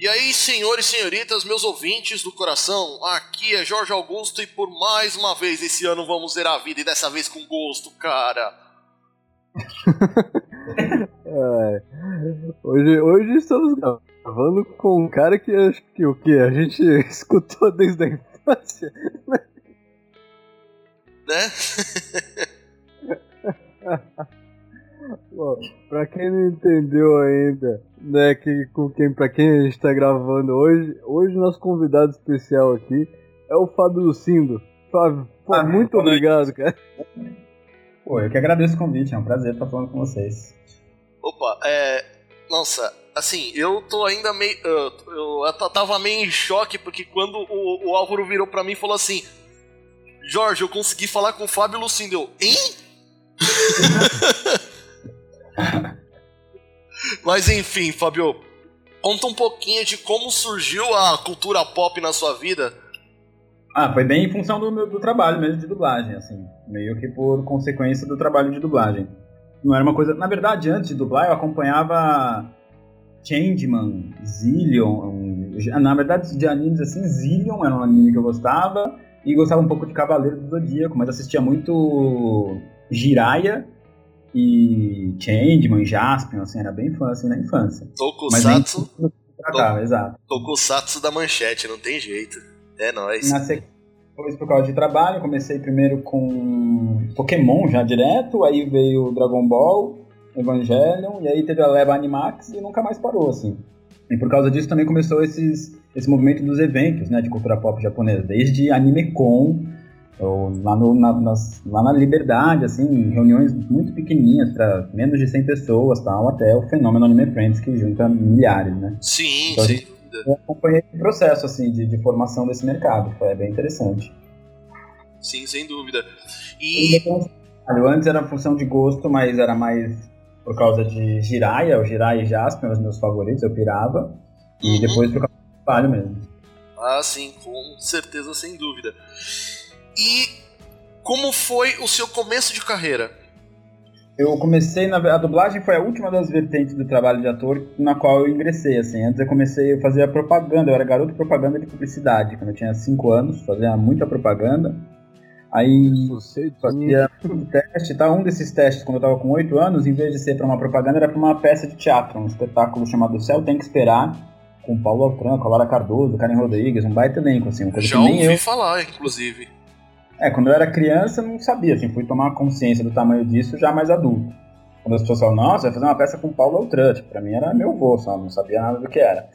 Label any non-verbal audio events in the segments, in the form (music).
E aí, senhores e senhoritas, meus ouvintes do coração, aqui é Jorge Augusto e por mais uma vez esse ano vamos zerar a vida e dessa vez com gosto, cara. (laughs) é. hoje, hoje estamos gravando com um cara que acho que o que? A gente (laughs) escutou desde a infância. Né? (laughs) Bom, pra quem não entendeu ainda, né, que, com quem, pra quem a gente tá gravando hoje, hoje nosso convidado especial aqui é o Fábio Lucindo. Fábio, pô, ah, muito obrigado, cara. Pô, eu que agradeço o convite, é um prazer estar falando com vocês. Opa, é. Nossa, assim, eu tô ainda meio. Eu, eu tava meio em choque, porque quando o, o Álvaro virou pra mim e falou assim: Jorge, eu consegui falar com o Fábio Lucindo. Eu, hein? (laughs) (laughs) Mas enfim, Fabio, conta um pouquinho de como surgiu a cultura pop na sua vida. Ah, foi bem em função do, meu, do trabalho mesmo de dublagem, assim, meio que por consequência do trabalho de dublagem. Não era uma coisa. Na verdade, antes de dublar, eu acompanhava Changeman, Zillion. Na verdade, de animes assim, Zillion era um anime que eu gostava. E gostava um pouco de Cavaleiro do Zodíaco, mas assistia muito Jiraiya e Changeman, Jaspion, assim, era bem fã assim na infância. Tokusatsu. Mas tratava, exato. Tokusatsu da manchete, não tem jeito. É nóis. Na depois por causa de trabalho, comecei primeiro com Pokémon já direto, aí veio Dragon Ball, Evangelion, e aí teve a leva Animax e nunca mais parou, assim. E por causa disso também começou esses, esse movimento dos eventos, né, de cultura pop japonesa, desde Anime Con, ou lá, no, na, nas, lá na Liberdade, assim, reuniões muito pequenininhas para menos de 100 pessoas, tal, até o fenômeno Anime Friends que junta milhares, né? Sim, então, sim. Eu acompanhei o processo assim de, de, formação desse mercado, foi bem interessante. Sim, sem dúvida. E antes era função de gosto, mas era mais por causa de Jiraiya, o Jiraiya e Jasper, eram os meus favoritos, eu pirava. E uhum. depois por causa do trabalho mesmo. Ah, sim, com certeza, sem dúvida. E como foi o seu começo de carreira? Eu comecei na a dublagem foi a última das vertentes do trabalho de ator na qual eu ingressei assim. Antes eu comecei a fazer a propaganda, eu era garoto de propaganda de publicidade, quando eu tinha 5 anos, fazia muita propaganda. Aí fazia um teste, tá? Um desses testes, quando eu tava com 8 anos, em vez de ser para uma propaganda, era para uma peça de teatro, um espetáculo chamado O Céu Tem Que Esperar, com Paulo Altran, com a Lara Cardoso, Karen Rodrigues, um baita elenco, assim, uma coisa Já que nem ouvi eu... falar, inclusive. É, quando eu era criança, não sabia, assim, fui tomar consciência do tamanho disso já mais adulto. Quando as pessoas falam, nossa, vai fazer uma peça com Paulo Altran, tipo, pra mim era meu avô, só não sabia nada do que era.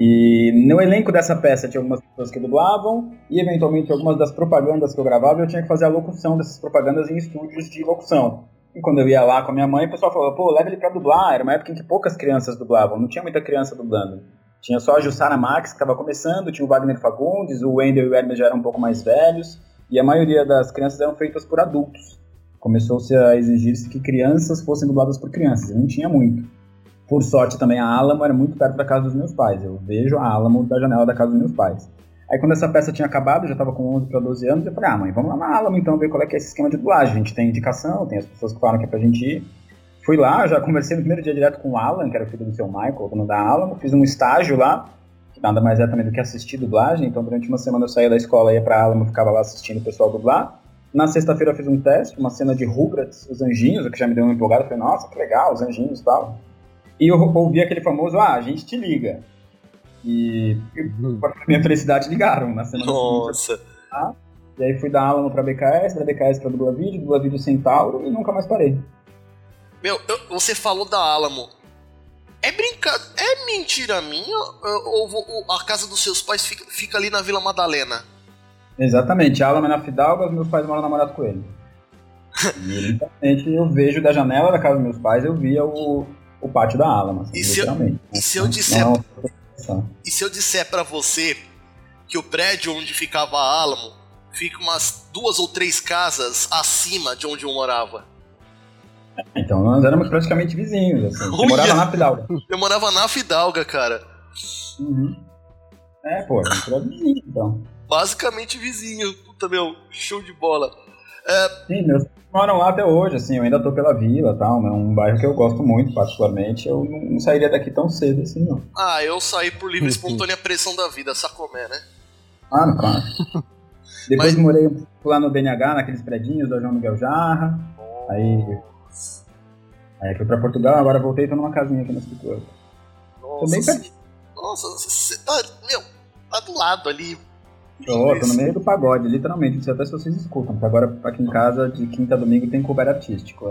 E no elenco dessa peça tinha algumas pessoas que dublavam e eventualmente algumas das propagandas que eu gravava eu tinha que fazer a locução dessas propagandas em estúdios de locução. E quando eu ia lá com a minha mãe, o pessoal falava, pô, leva ele pra dublar. Era uma época em que poucas crianças dublavam, não tinha muita criança dublando. Tinha só a Jussara Max, que estava começando, tinha o Wagner Fagundes, o Wendel e o Hermes já eram um pouco mais velhos e a maioria das crianças eram feitas por adultos. Começou-se a exigir-se que crianças fossem dubladas por crianças, não tinha muito. Por sorte também a Alamo era muito perto da casa dos meus pais, eu vejo a Alamo da janela da casa dos meus pais. Aí quando essa peça tinha acabado, eu já estava com 11 para 12 anos, eu falei, ah mãe, vamos lá na Alamo então ver qual é que é esse esquema de dublagem. A gente tem indicação, tem as pessoas que falam que é pra gente ir. Fui lá, já conversei no primeiro dia direto com o Alan, que era filho do seu Michael, dono da Alamo, fiz um estágio lá, nada mais é também do que assistir dublagem. Então, durante uma semana eu saía da escola, ia pra Alamo, ficava lá assistindo o pessoal dublar. Na sexta-feira eu fiz um teste, uma cena de Rugrats, os anjinhos, o que já me deu uma empolgada. Falei, nossa, que legal, os anjinhos e tal. E eu ouvi aquele famoso, ah, a gente te liga. E, para minha felicidade, ligaram na semana Nossa. Seguinte, tá? E aí fui da Alamo pra BKS, da BKS pra Dubla Vídeo, Dubla Vídeo Centauro e nunca mais parei. Meu, eu, você falou da Alamo. É brincadeira. É mentira minha? Ou, ou, a casa dos seus pais fica, fica ali na Vila Madalena? Exatamente. A Alama é na Fidalga, os meus pais moram na Morato Coelho. (laughs) e eu vejo da janela da casa dos meus pais, eu via o, o pátio da Alama. Assim, e, se eu, e se eu disser. Não, e se eu disser para você que o prédio onde ficava a Alamo fica umas duas ou três casas acima de onde eu morava? Então nós éramos praticamente vizinhos, assim. Você morava na Fidalga. Eu morava na Fidalga, cara. Uhum. É, pô, a gente era vizinho, então. Basicamente vizinho. Puta, meu, show de bola. É... Sim, meus moram lá até hoje, assim, eu ainda tô pela vila e tal, é um bairro que eu gosto muito, particularmente, eu não, não, sairia daqui tão cedo assim, não. Ah, eu saí por livre espontânea pressão da vida, sacomé, né? Ah, não, claro. (laughs) Depois Mas... morei lá no BNH, naqueles predinhos da João Miguel Jarra, aí... Aí fui pra Portugal, agora voltei e tô numa casinha aqui escritório. Nossa, tô bem perto. Nossa, você tá, meu, tá do lado ali, Tô, tô no meio do pagode, literalmente. Não sei até se vocês escutam, porque agora aqui em casa, de quinta a domingo, tem cover artístico.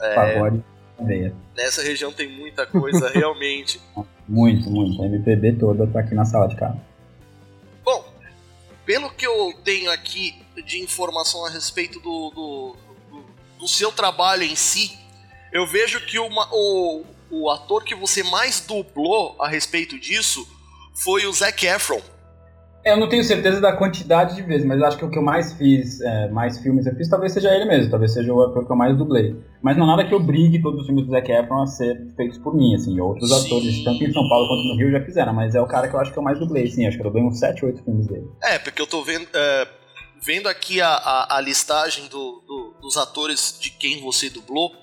É, é pagode veia. Nessa região tem muita coisa, (laughs) realmente. Muito, muito. A MPB toda tá aqui na sala de casa. Bom, pelo que eu tenho aqui de informação a respeito do, do, do, do seu trabalho em si, eu vejo que uma, o, o ator que você mais dublou a respeito disso foi o Zac Efron. Eu não tenho certeza da quantidade de vezes, mas acho que o que eu mais fiz, é, mais filmes eu fiz, talvez seja ele mesmo, talvez seja o ator que eu mais dublei. Mas não é nada que obrigue todos os filmes do Zac Efron a ser feitos por mim, assim, outros Sim. atores, tanto em São Paulo quanto no Rio, já fizeram, mas é o cara que eu acho que eu mais dublei, sim, acho que eu dublei uns 7, 8 filmes dele. É, porque eu tô vendo, é, vendo aqui a, a, a listagem do, do, dos atores de quem você dublou,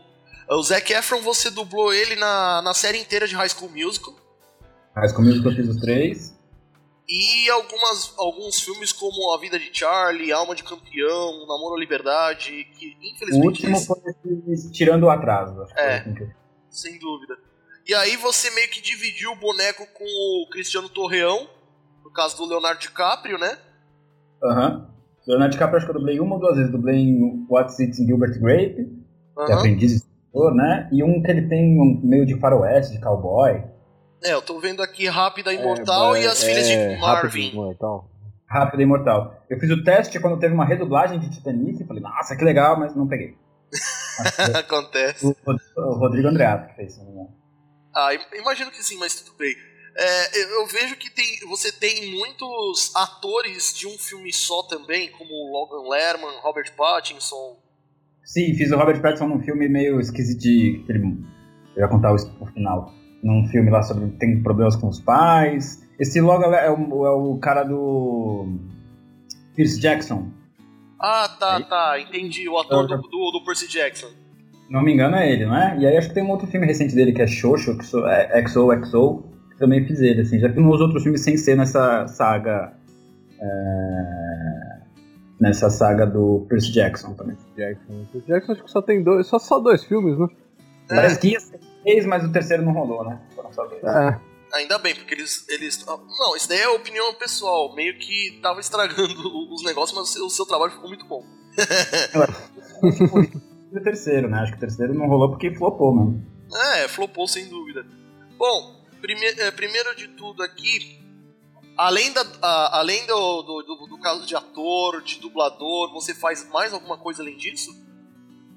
o Zac Efron, você dublou ele na, na série inteira de High School Musical. High School Musical eu fiz os três. E algumas, alguns filmes como A Vida de Charlie, Alma de Campeão, Namoro à Liberdade, que infelizmente. O último foi Tirando o Atraso. É, que sem dúvida. E aí você meio que dividiu o boneco com o Cristiano Torreão, no caso do Leonardo DiCaprio, né? Aham. Uhum. Leonardo DiCaprio acho que eu dublei uma ou duas vezes. Dublei em What's It in Gilbert Grape, uhum. que é aprendiz de escritor, né? E um que ele tem um meio de faroeste, de cowboy. É, eu tô vendo aqui Rápida Imortal é, e As Filhas é, de Marvin. Imortal. Rápida Imortal. Eu fiz o teste quando teve uma redublagem de Titanic e falei, nossa, que legal, mas não peguei. (laughs) Acontece. O, o, Rodrigo Andreato que fez, não Ah, imagino que sim, mas tudo bem. É, eu vejo que tem, você tem muitos atores de um filme só também, como Logan Lerman, Robert Pattinson. Sim, fiz o Robert Pattinson num filme meio esquisito de. Eu ia contar o, final num filme lá sobre tem problemas com os pais. Esse logo é o, é o cara do Pierce Jackson. Ah, tá, aí? tá, entendi. O ator do, do, do, Percy Jackson. Não me engano é ele, não é? E aí acho que tem um outro filme recente dele que é Xoxo, é XOXO, também fiz ele, assim. Já fiz uns outros filmes sem ser nessa saga... É... Nessa saga do Percy Jackson também. Jackson. Percy Jackson acho que só tem dois, só, só dois filmes, né? É. Parece que ia ser três, mas o terceiro não rolou, né? Foram só dois. É. Ainda bem, porque eles, eles. Não, isso daí é opinião pessoal. Meio que tava estragando (laughs) os negócios, mas o seu, o seu trabalho ficou muito bom. (laughs) o terceiro, né? Acho que o terceiro não rolou porque flopou, mano. É, flopou sem dúvida. Bom, prime é, primeiro de tudo aqui, além, da, a, além do, do, do, do, caso de ator, de dublador, você faz mais alguma coisa além disso?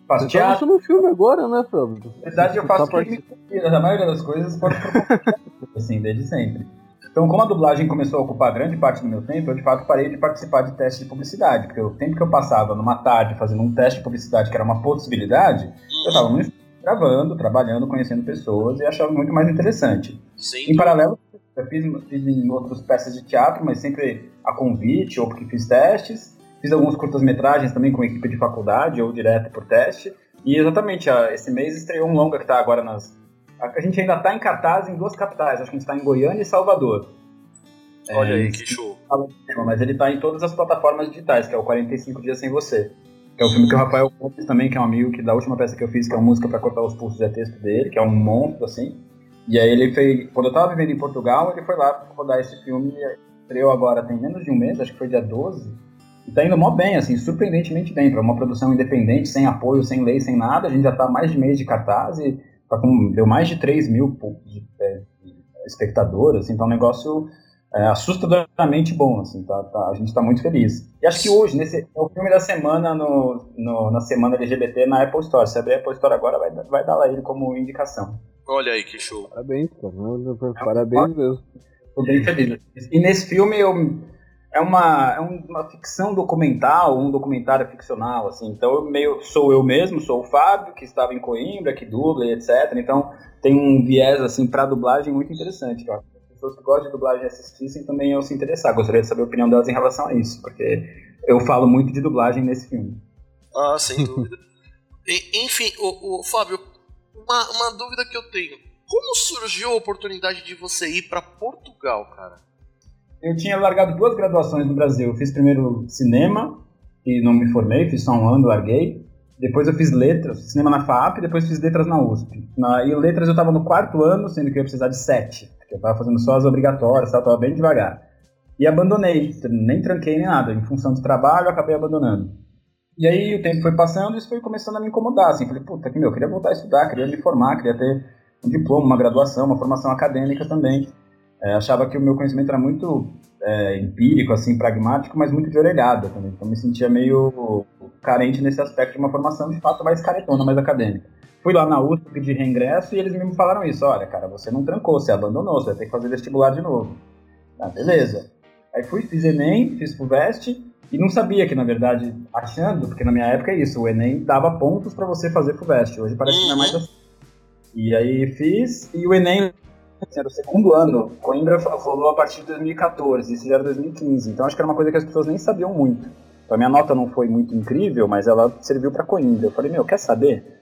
Faço Você teatro. Tá no filme agora, né, Fábio? Na verdade, eu faço tá a maioria das coisas pode (laughs) assim, desde sempre. Então, como a dublagem começou a ocupar grande parte do meu tempo, eu de fato parei de participar de testes de publicidade, porque o tempo que eu passava numa tarde fazendo um teste de publicidade que era uma possibilidade, eu estava muito gravando, trabalhando, conhecendo pessoas e achava muito mais interessante. Sim. Em paralelo, eu fiz, fiz em outras peças de teatro, mas sempre a convite ou porque fiz testes. Fiz alguns curtas-metragens também com equipe de faculdade ou direto por teste. E exatamente, esse mês estreou um longa que está agora nas. A gente ainda está em cartaz em duas capitais, acho que a gente está em Goiânia e Salvador. Olha é, aí, que show. Mas ele está em todas as plataformas digitais, que é o 45 Dias Sem Você. Que é o filme que o Rafael Gomes também, que é um amigo que da última peça que eu fiz, que é uma música para cortar os pulsos, é texto dele, que é um monstro, assim. E aí ele fez. Quando eu estava vivendo em Portugal, ele foi lá rodar esse filme. Estreou agora tem menos de um mês, acho que foi dia 12 e tá indo mó bem, assim, surpreendentemente bem. Para uma produção independente, sem apoio, sem lei, sem nada, a gente já tá mais de mês de cartaz e tá com, deu mais de 3 mil é, espectadores, assim, tá um negócio é, assustadoramente bom, assim, tá, tá, a gente tá muito feliz. E acho que hoje, nesse, é o filme da semana no, no, na semana LGBT na Apple Store. Se abrir a Apple Store agora, vai, vai dar lá ele como indicação. Olha aí que show. Parabéns, cara. Parabéns mesmo. Tô bem feliz. E nesse filme eu é uma, é uma ficção documental, um documentário ficcional, assim. Então eu meio sou eu mesmo, sou o Fábio que estava em Coimbra, que dubla e etc. Então tem um viés assim para dublagem muito interessante. Que as pessoas que gostam de dublagem assistissem também iam se interessar. Gostaria de saber a opinião delas em relação a isso, porque eu falo muito de dublagem nesse filme. Ah, sem dúvida. E, enfim, o, o Fábio, uma, uma dúvida que eu tenho. Como surgiu a oportunidade de você ir para Portugal, cara? Eu tinha largado duas graduações no Brasil. Eu fiz primeiro cinema, e não me formei, fiz só um ano, larguei. Depois eu fiz letras, cinema na FAP, depois fiz letras na USP. Na, e letras eu estava no quarto ano, sendo que eu ia precisar de sete, eu estava fazendo só as obrigatórias, estava bem devagar. E abandonei, nem tranquei nem nada. Em função do trabalho, acabei abandonando. E aí o tempo foi passando e isso foi começando a me incomodar, assim. Falei, puta, que meu, eu queria voltar a estudar, queria me formar, queria ter um diploma, uma graduação, uma formação acadêmica também. É, achava que o meu conhecimento era muito é, empírico, assim, pragmático, mas muito de orelhada também. Então me sentia meio carente nesse aspecto de uma formação de fato mais caretona, mais acadêmica. Fui lá na USP pedir reingresso e eles me falaram isso: olha, cara, você não trancou, você abandonou, você vai ter que fazer vestibular de novo. Ah, beleza. Aí fui, fiz Enem, fiz FUVEST e não sabia que, na verdade, achando, porque na minha época é isso, o Enem dava pontos para você fazer FUVEST. Hoje parece que não é mais assim. E aí fiz, e o Enem era o segundo ano. Coimbra rolou a partir de 2014, isso já era 2015. Então acho que era uma coisa que as pessoas nem sabiam muito. Então, a minha nota não foi muito incrível, mas ela serviu para Coimbra. Eu falei, meu, quer saber?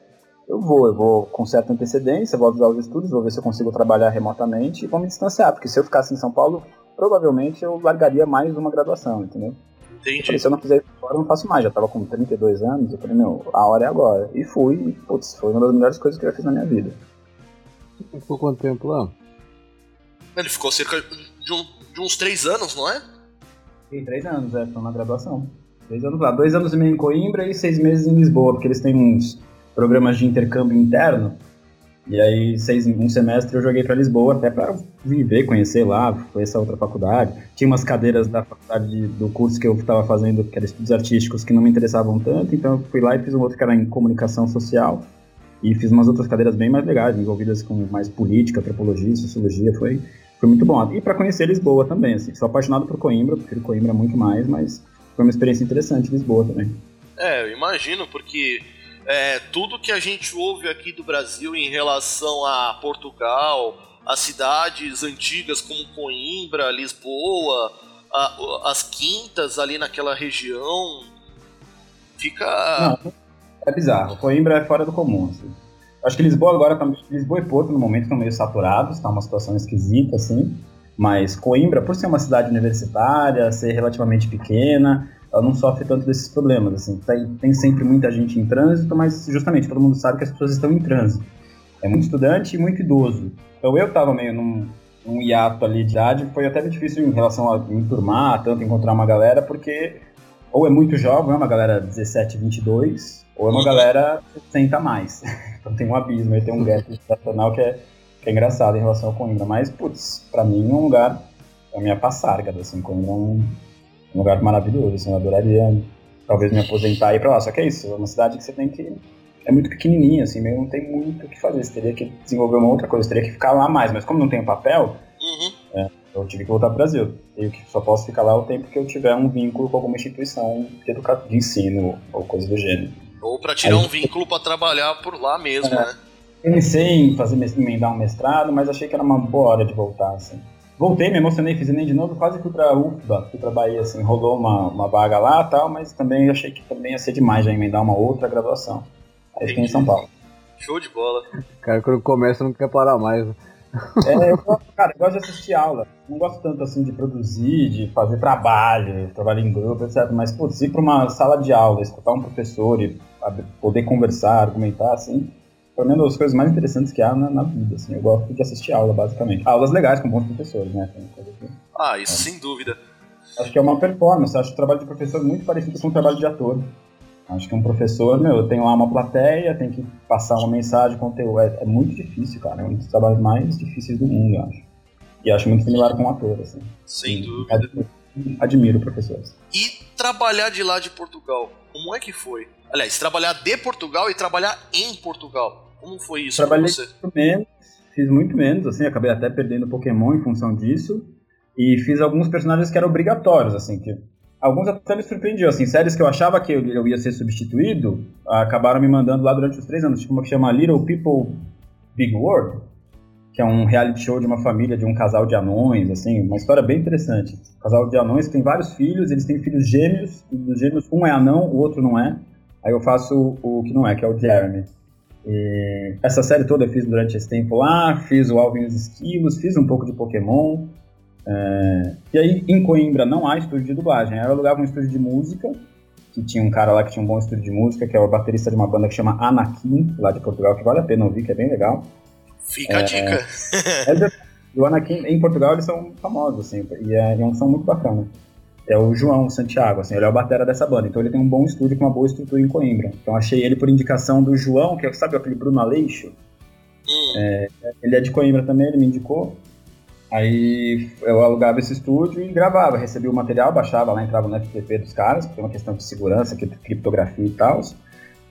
Eu vou, eu vou com certa antecedência, vou avisar os estudos, vou ver se eu consigo trabalhar remotamente e vou me distanciar, porque se eu ficasse em São Paulo, provavelmente eu largaria mais uma graduação, entendeu? Entendi. Falei, se eu não fizer isso agora, eu não faço mais. Já tava com 32 anos, eu falei, meu, a hora é agora. E fui, e, putz, foi uma das melhores coisas que eu já fiz na minha vida. Ficou quanto tempo lá? Ele ficou cerca de, um, de uns três anos, não é? Fiquei três anos, é, tô na graduação. Três anos lá. Dois anos e meio em Coimbra e seis meses em Lisboa, porque eles têm uns programas de intercâmbio interno. E aí, seis, um semestre eu joguei para Lisboa, até para viver, conhecer lá, conhecer outra faculdade. Tinha umas cadeiras da faculdade do curso que eu estava fazendo, que era estudos artísticos, que não me interessavam tanto, então eu fui lá e fiz um outro que era em comunicação social. E fiz umas outras cadeiras bem mais legais, envolvidas com mais política, antropologia, sociologia, foi, foi muito bom. E para conhecer Lisboa também, assim, sou apaixonado por Coimbra, prefiro Coimbra muito mais, mas foi uma experiência interessante Lisboa também. É, eu imagino, porque é, tudo que a gente ouve aqui do Brasil em relação a Portugal, as cidades antigas como Coimbra, Lisboa, a, as quintas ali naquela região, fica. Não, é bizarro. Coimbra é fora do comum. Assim. Acho que Lisboa agora tá, Lisboa e Porto no momento estão meio saturados, tá uma situação esquisita assim. Mas Coimbra, por ser uma cidade universitária, ser relativamente pequena, ela não sofre tanto desses problemas. Assim. Tem, tem sempre muita gente em trânsito, mas justamente todo mundo sabe que as pessoas estão em trânsito. É muito estudante e muito idoso. Então eu estava meio num, num hiato ali de idade, foi até difícil em relação a me turmar, tanto encontrar uma galera, porque ou é muito jovem, é uma galera 17, 22, ou é uma galera 60 a mais. (laughs) Então tem um abismo, tem um gap estacional que é, que é engraçado em relação ao Coimbra. Mas, putz, pra mim é um lugar, é a minha passarga, assim, Coimbra é um, um lugar maravilhoso, assim, eu adoraria talvez me aposentar e ir pra lá. Só que é isso, é uma cidade que você tem que. É muito pequenininha, assim, meio não tem muito o que fazer. Você teria que desenvolver uma outra coisa, você teria que ficar lá mais. Mas como não tem papel, Uhum. é, eu tive que voltar pro Brasil. Eu que só posso ficar lá o tempo que eu tiver um vínculo com alguma instituição de, educa... de ensino ou coisa do gênero. Ou pra tirar Aí- um vínculo pra trabalhar por lá mesmo, É. né? Pensei em fazer emendar um mestrado, mas achei que era uma boa hora de voltar, assim. Voltei, me emocionei, fiz Enem de novo, quase fui pra UFBA, fui pra Bahia, assim, rolou uma, uma vaga lá e tal, mas também achei que também ia ser demais já emendar uma outra graduação. Aí fiquei em São Paulo. Show de bola. Cara, quando começa não quer parar mais. É, eu gosto, cara, eu gosto de assistir aula. Não gosto tanto assim de produzir, de fazer trabalho, trabalho em grupo, etc. Mas, putz, ir pra uma sala de aula, escutar um professor e poder conversar, argumentar, assim, pra mim é uma das coisas mais interessantes que há na, na vida, assim. Eu gosto de assistir aula, basicamente. Aulas legais com bons professores, né? Tem Ah, isso sem dúvida. Acho que é uma performance, acho o trabalho de professor é muito parecido com o trabalho de ator. Acho que um professor, meu, eu tenho lá uma plateia, tem que passar uma mensagem, conteúdo. É, é muito difícil, cara. É um dos trabalhos mais difíceis do mundo, eu acho. E acho muito similar com um ator, assim. Sem dúvida. Admiro, admiro professores. E trabalhar de lá de Portugal, como é que foi? Aliás, trabalhar de Portugal e trabalhar em Portugal. Como foi isso Trabalhei você? muito menos, fiz muito menos, assim, acabei até perdendo Pokémon em função disso. E fiz alguns personagens que eram obrigatórios, assim, que alguns até me surpreendiam, assim, séries que eu achava que eu, eu ia ser substituído, acabaram me mandando lá durante os três anos, tipo uma que chama Little People Big World, que é um reality show de uma família, de um casal de anões, assim, uma história bem interessante. Um casal de anões que tem vários filhos, eles têm filhos gêmeos, e dos gêmeos um é anão, o outro não é. Aí eu faço o, que não é, que é o Jeremy. E essa série toda eu fiz durante esse tempo lá, fiz o Alvin e os Esquilos, fiz um pouco de Pokémon. É... E aí, em Coimbra não há estúdio de dublagem. Aí eu alugava um estúdio de música, que tinha um cara lá que tinha um bom estúdio de música, que é o baterista de uma banda que chama Anakin, lá de Portugal, que vale a pena ouvir, que é bem legal. Fica é... a dica. é, o Anakin, em Portugal, eles são famosos, assim, e é, é um som muito bacana é o João Santiago, assim, ele é o batera dessa banda, então ele tem um bom estúdio com uma boa estrutura em Coimbra. Então achei ele por indicação do João, que é, sabe aquele Bruno Aleixo? Hum. É, ele é de Coimbra também, ele me indicou. Aí eu alugava esse estúdio e gravava, recebia o material, baixava lá, entrava no FTP dos caras, porque é uma questão de segurança, criptografia e tal.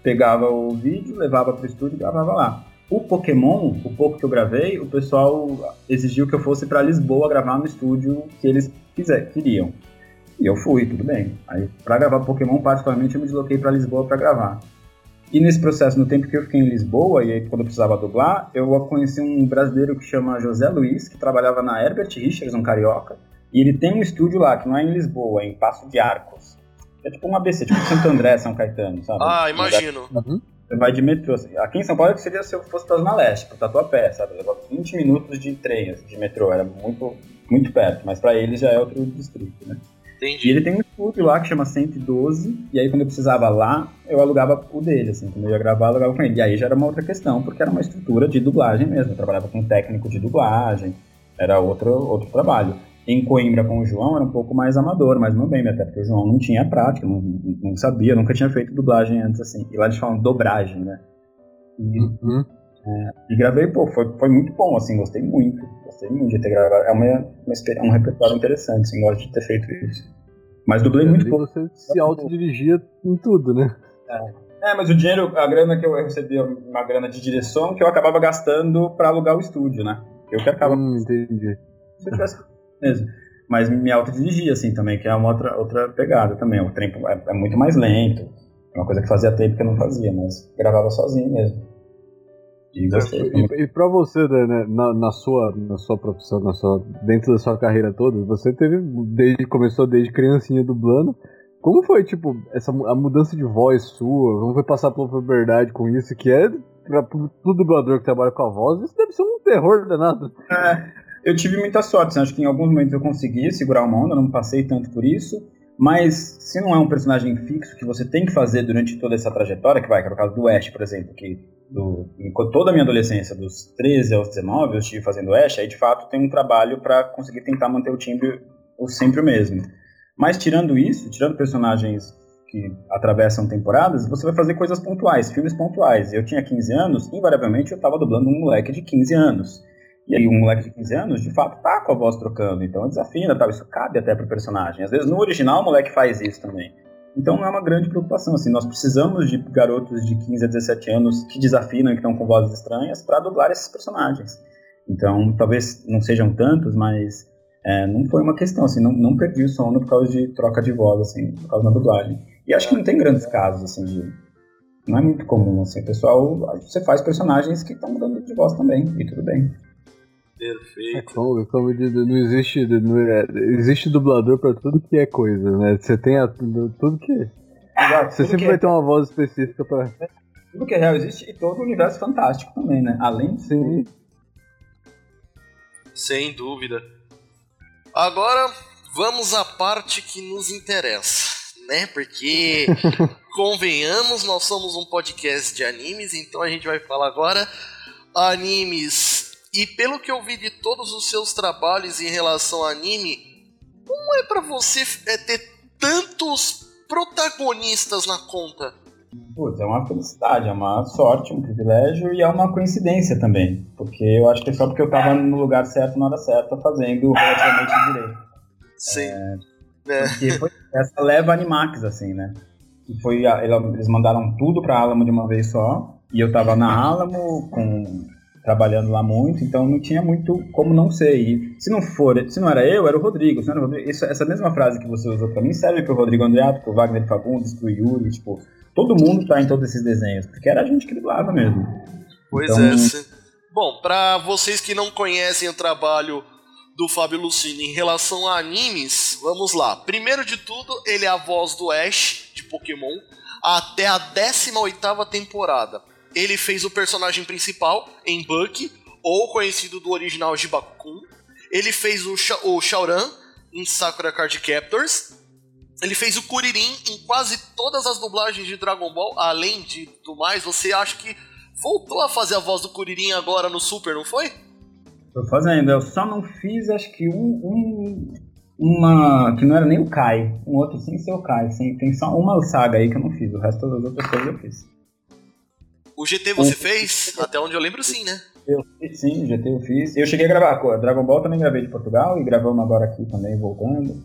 Pegava o vídeo, levava para o estúdio e gravava lá. O Pokémon, o pouco que eu gravei, o pessoal exigiu que eu fosse para Lisboa gravar no estúdio que eles quiser, queriam. E eu fui, tudo bem. Aí, para gravar Pokémon, particularmente, eu me desloquei para Lisboa para gravar. E nesse processo, no tempo que eu fiquei em Lisboa, e aí quando eu precisava dublar, eu conheci um brasileiro que chama José Luiz, que trabalhava na Herbert Richards, um carioca, e ele tem um estúdio lá, que não é em Lisboa, é em Passo de Arcos. É tipo um ABC, tipo Santo André, São Caetano, sabe? Ah, imagino. Uhum. Você vai de metrô. Assim. Aqui em São Paulo seria se eu fosse para Zona Leste, para Tatuapé, sabe? Levava 20 minutos de trem, assim, de metrô, era muito, muito perto, mas para eles já é outro distrito, né? Entendi. E ele tem um estúdio lá que chama 112, e aí quando eu precisava lá, eu alugava o dele, assim, quando eu ia gravar, eu alugava com ele. E aí já era uma outra questão, porque era uma estrutura de dublagem mesmo, eu trabalhava com um técnico de dublagem, era outro, outro trabalho. Em Coimbra com o João era um pouco mais amador, mas não bem, até porque o João não tinha prática, não, não sabia, nunca tinha feito dublagem antes, assim. E lá eles falam dobragem, né? Uhum. É, e gravei, pô, foi, foi muito bom, assim, gostei muito. Gostei muito de ter gravado. É uma, uma, um repertório interessante, assim, gosto de ter feito isso. Mas dublei é, muito pouco. Você se autodirigia em tudo, né? É. é. mas o dinheiro, a grana que eu recebia, uma grana de direção, que eu acabava gastando para alugar o estúdio, né? Eu que acaba. Hum, entendi. Se eu tivesse mesmo. Mas me autodirigia, assim, também, que é uma outra, outra pegada também. O tempo é, é muito mais lento. É uma coisa que fazia tempo que eu não fazia, mas gravava sozinho mesmo. E, e, e para você, né, na, na, sua, na sua profissão, na sua, dentro da sua carreira toda, você teve desde começou desde criancinha dublando. Como foi, tipo, essa a mudança de voz sua? Como foi passar pela puberdade com isso? Que é para todo dublador que trabalha com a voz, isso deve ser um terror danado. É, eu tive muita sorte, assim, acho que em alguns momentos eu consegui segurar uma onda, não passei tanto por isso. Mas se não é um personagem fixo que você tem que fazer durante toda essa trajetória, que vai, que é o caso do Ash, por exemplo, que do, toda a minha adolescência, dos 13 aos 19, eu estive fazendo Ash, aí de fato tem um trabalho para conseguir tentar manter o timbre sempre o mesmo. Mas tirando isso, tirando personagens que atravessam temporadas, você vai fazer coisas pontuais, filmes pontuais. Eu tinha 15 anos, invariavelmente eu estava dublando um moleque de 15 anos. E aí um moleque de 15 anos, de fato, tá com a voz trocando, então desafina, tal, isso cabe até pro personagem. Às vezes no original o moleque faz isso também. Então é uma grande preocupação, assim, nós precisamos de garotos de 15 a 17 anos que desafinam e que estão com vozes estranhas para dublar esses personagens. Então, talvez não sejam tantos, mas é, não foi uma questão, assim, não, não perdi o sono por causa de troca de voz, assim, por causa da dublagem. E acho que não tem grandes casos, assim, de, não é muito comum, assim, pessoal, você faz personagens que estão mudando de voz também, e tudo bem. Perfeito. É como, como diz, não existe, não é, existe dublador pra tudo que é coisa, né? Você tem a, tudo que. Exato, você sempre vai é. ter uma voz específica pra. Tudo que é real existe e todo o universo fantástico também, né? Além de Sim. Sem dúvida. Agora vamos à parte que nos interessa, né? Porque (laughs) convenhamos, nós somos um podcast de animes, então a gente vai falar agora animes e pelo que eu vi de todos os seus trabalhos em relação ao anime, como é para você é, ter tantos protagonistas na conta? Putz, é uma felicidade, é uma sorte, um privilégio e é uma coincidência também. Porque eu acho que é só porque eu tava no lugar certo na hora certa, fazendo relativamente (laughs) direito. Sim. É, é. Porque foi, essa leva Animax, assim, né? E foi, eles mandaram tudo pra Alamo de uma vez só. E eu tava na Alamo com trabalhando lá muito, então não tinha muito como não ser. E se não for, se não era eu, era o Rodrigo. Se não era o Rodrigo isso, essa mesma frase que você usou para mim serve pro Rodrigo Andreato, pro Wagner Fagundes, pro Yuri, tipo, todo mundo tá em todos esses desenhos, porque era a gente que dublava mesmo. Pois então, é. Se... Bom, para vocês que não conhecem o trabalho do Fábio Lucini em relação a animes, vamos lá. Primeiro de tudo, ele é a voz do Ash de Pokémon. até a 18ª temporada. Ele fez o personagem principal em Bucky, ou conhecido do original de. Ele fez o, Sha o Shaoran em Sakura Card Captors. Ele fez o Kuririn em quase todas as dublagens de Dragon Ball. Além de do mais, você acha que voltou a fazer a voz do Kuririn agora no Super, não foi? Tô fazendo. Eu só não fiz, acho que um, um uma que não era nem o Kai, um outro sem ser o Kai. Assim, tem só uma saga aí que eu não fiz, o resto das outras coisas eu fiz. O GT você fez? Até onde eu lembro, sim, né? Eu fiz, sim, GT eu fiz. Eu cheguei a gravar, Dragon Ball também gravei de Portugal e gravamos agora aqui também, voltando.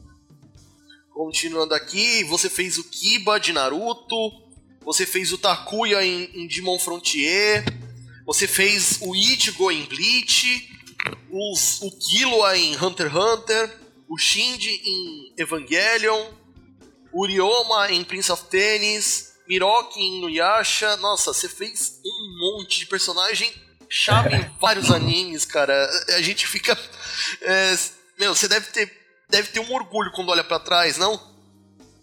Continuando aqui, você fez o Kiba de Naruto, você fez o Takuya em, em Demon Frontier, você fez o Ichigo em Bleach, os, o Killua em Hunter x Hunter, o Shinji em Evangelion, o Ryoma em Prince of Tennis, Miroki em Nuyasha. Nossa, você fez um monte de personagem chave em (laughs) vários animes, cara. A gente fica. É, meu, você deve ter, deve ter um orgulho quando olha para trás, não?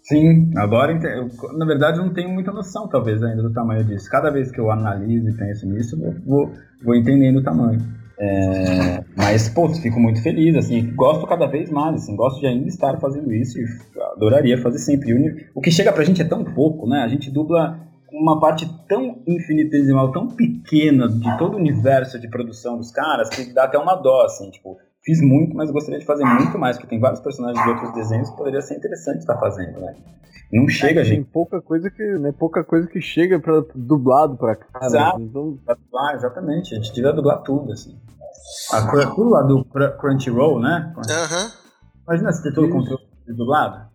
Sim, agora na verdade eu não tenho muita noção, talvez, ainda do tamanho disso. Cada vez que eu analiso e penso nisso, eu vou, vou entendendo o tamanho. É, mas, pô, fico muito feliz, assim, gosto cada vez mais, assim, gosto de ainda estar fazendo isso e adoraria fazer sempre. O que chega pra gente é tão pouco, né? A gente dubla uma parte tão infinitesimal, tão pequena de todo o universo de produção dos caras que dá até uma dó, assim, tipo, fiz muito, mas gostaria de fazer muito mais, porque tem vários personagens de outros desenhos que poderia ser interessante estar fazendo, né? Não chega, é, gente. Tem pouca coisa que, né, pouca coisa que chega para dublado para cá. Né? Exato. Né? Então... Ah, exatamente. A gente devia dublar tudo, assim. A, tudo lá do Crunchyroll, né? Aham. Imagina se ter todo o conteúdo dublado.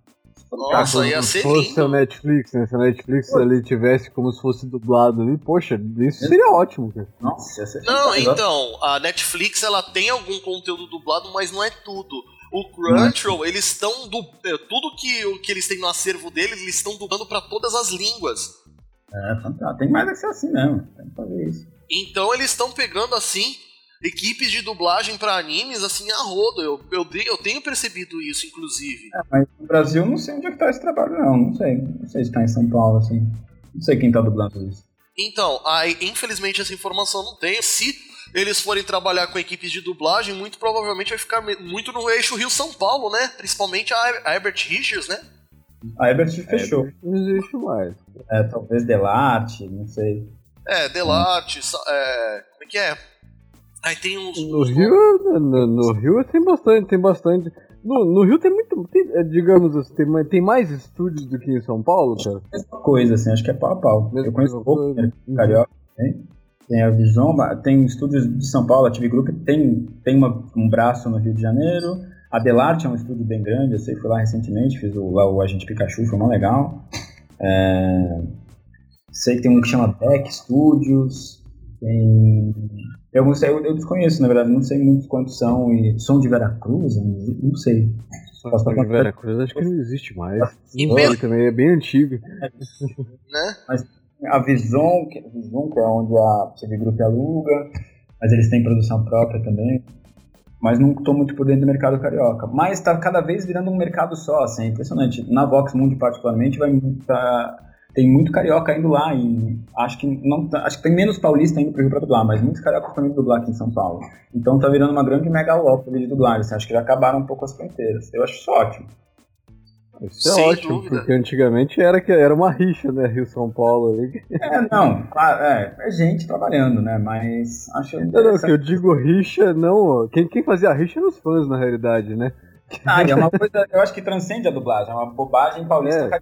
Nossa, ia ser lindo. Se fosse a Netflix, né? Se a Netflix Pô. ali tivesse como se fosse dublado ali, poxa, isso seria ótimo, cara. Nossa, ia ser Não, então, a Netflix ela tem algum conteúdo dublado, mas não é tudo. O Crunchyroll, eles estão é, tudo que, que eles têm no acervo deles, eles estão dublando para todas as línguas. É, fantástico. Tem mais que ser assim mesmo. Tem que fazer isso. Então eles estão pegando assim equipes de dublagem para animes assim a rodo. Eu, eu, eu tenho percebido isso, inclusive. É, mas no Brasil não sei onde é que tá esse trabalho, não. Não sei. Não sei se tá em São Paulo, assim. Não sei quem tá dublando isso. Então, aí, infelizmente essa informação não tem. Se eles forem trabalhar com equipes de dublagem, muito provavelmente vai ficar muito no eixo Rio-São Paulo, né? Principalmente a Herbert Richards, né? A Herbert fechou. Não existe mais. É, talvez Delarte, não sei. É, Delarte, é, como é que é? Aí tem uns. No Rio, no, no, Rio tem bastante, tem bastante. No, no Rio tem muito. Tem, é, digamos assim, tem, tem mais estúdios do que em São Paulo, cara? Mesma coisa, assim, acho que é pau a pau. Mesma Eu conheço um pouco, né, Carioca, tem. Tem a Visão, tem estúdios de São Paulo, a TV Group tem, tem uma, um braço no Rio de Janeiro. A Delarte é um estúdio bem grande, eu sei, fui lá recentemente, fiz o, lá o Agente Pikachu, foi mó legal. É, sei que tem um que chama Beck Studios, tem eu, não sei, eu, eu, desconheço, na verdade, não sei muito quantos são. E som de Veracruz? Não sei. Som de Veracruz acho que não existe mais. E Olha, também é bem antigo. (laughs) né? Mas a Visão, que, a Visão, que é onde a TV Group aluga, mas eles têm produção própria também. Mas não estou muito por dentro do mercado carioca. Mas está cada vez virando um mercado só, assim, é impressionante. Na Vox Mundi, particularmente, vai tá, tem muito carioca indo lá e acho que não acho que tem menos paulista indo pro Rio pra dublar, mas muitos cariocas indo dublar aqui em São Paulo. Então tá virando uma grande megalópole de dublagem, assim, acho que já acabaram um pouco as fronteiras. Eu acho isso ótimo. Isso é Sem ótimo, dúvida. porque antigamente era, que era uma rixa, né, Rio-São Paulo ali. É, não, claro, é, é gente trabalhando, né, mas acho... Não, não, que eu digo rixa, não, quem, quem fazia a rixa eram os fãs, na realidade, né. Ah, é uma coisa, eu acho que transcende a dublagem, é uma bobagem paulista é.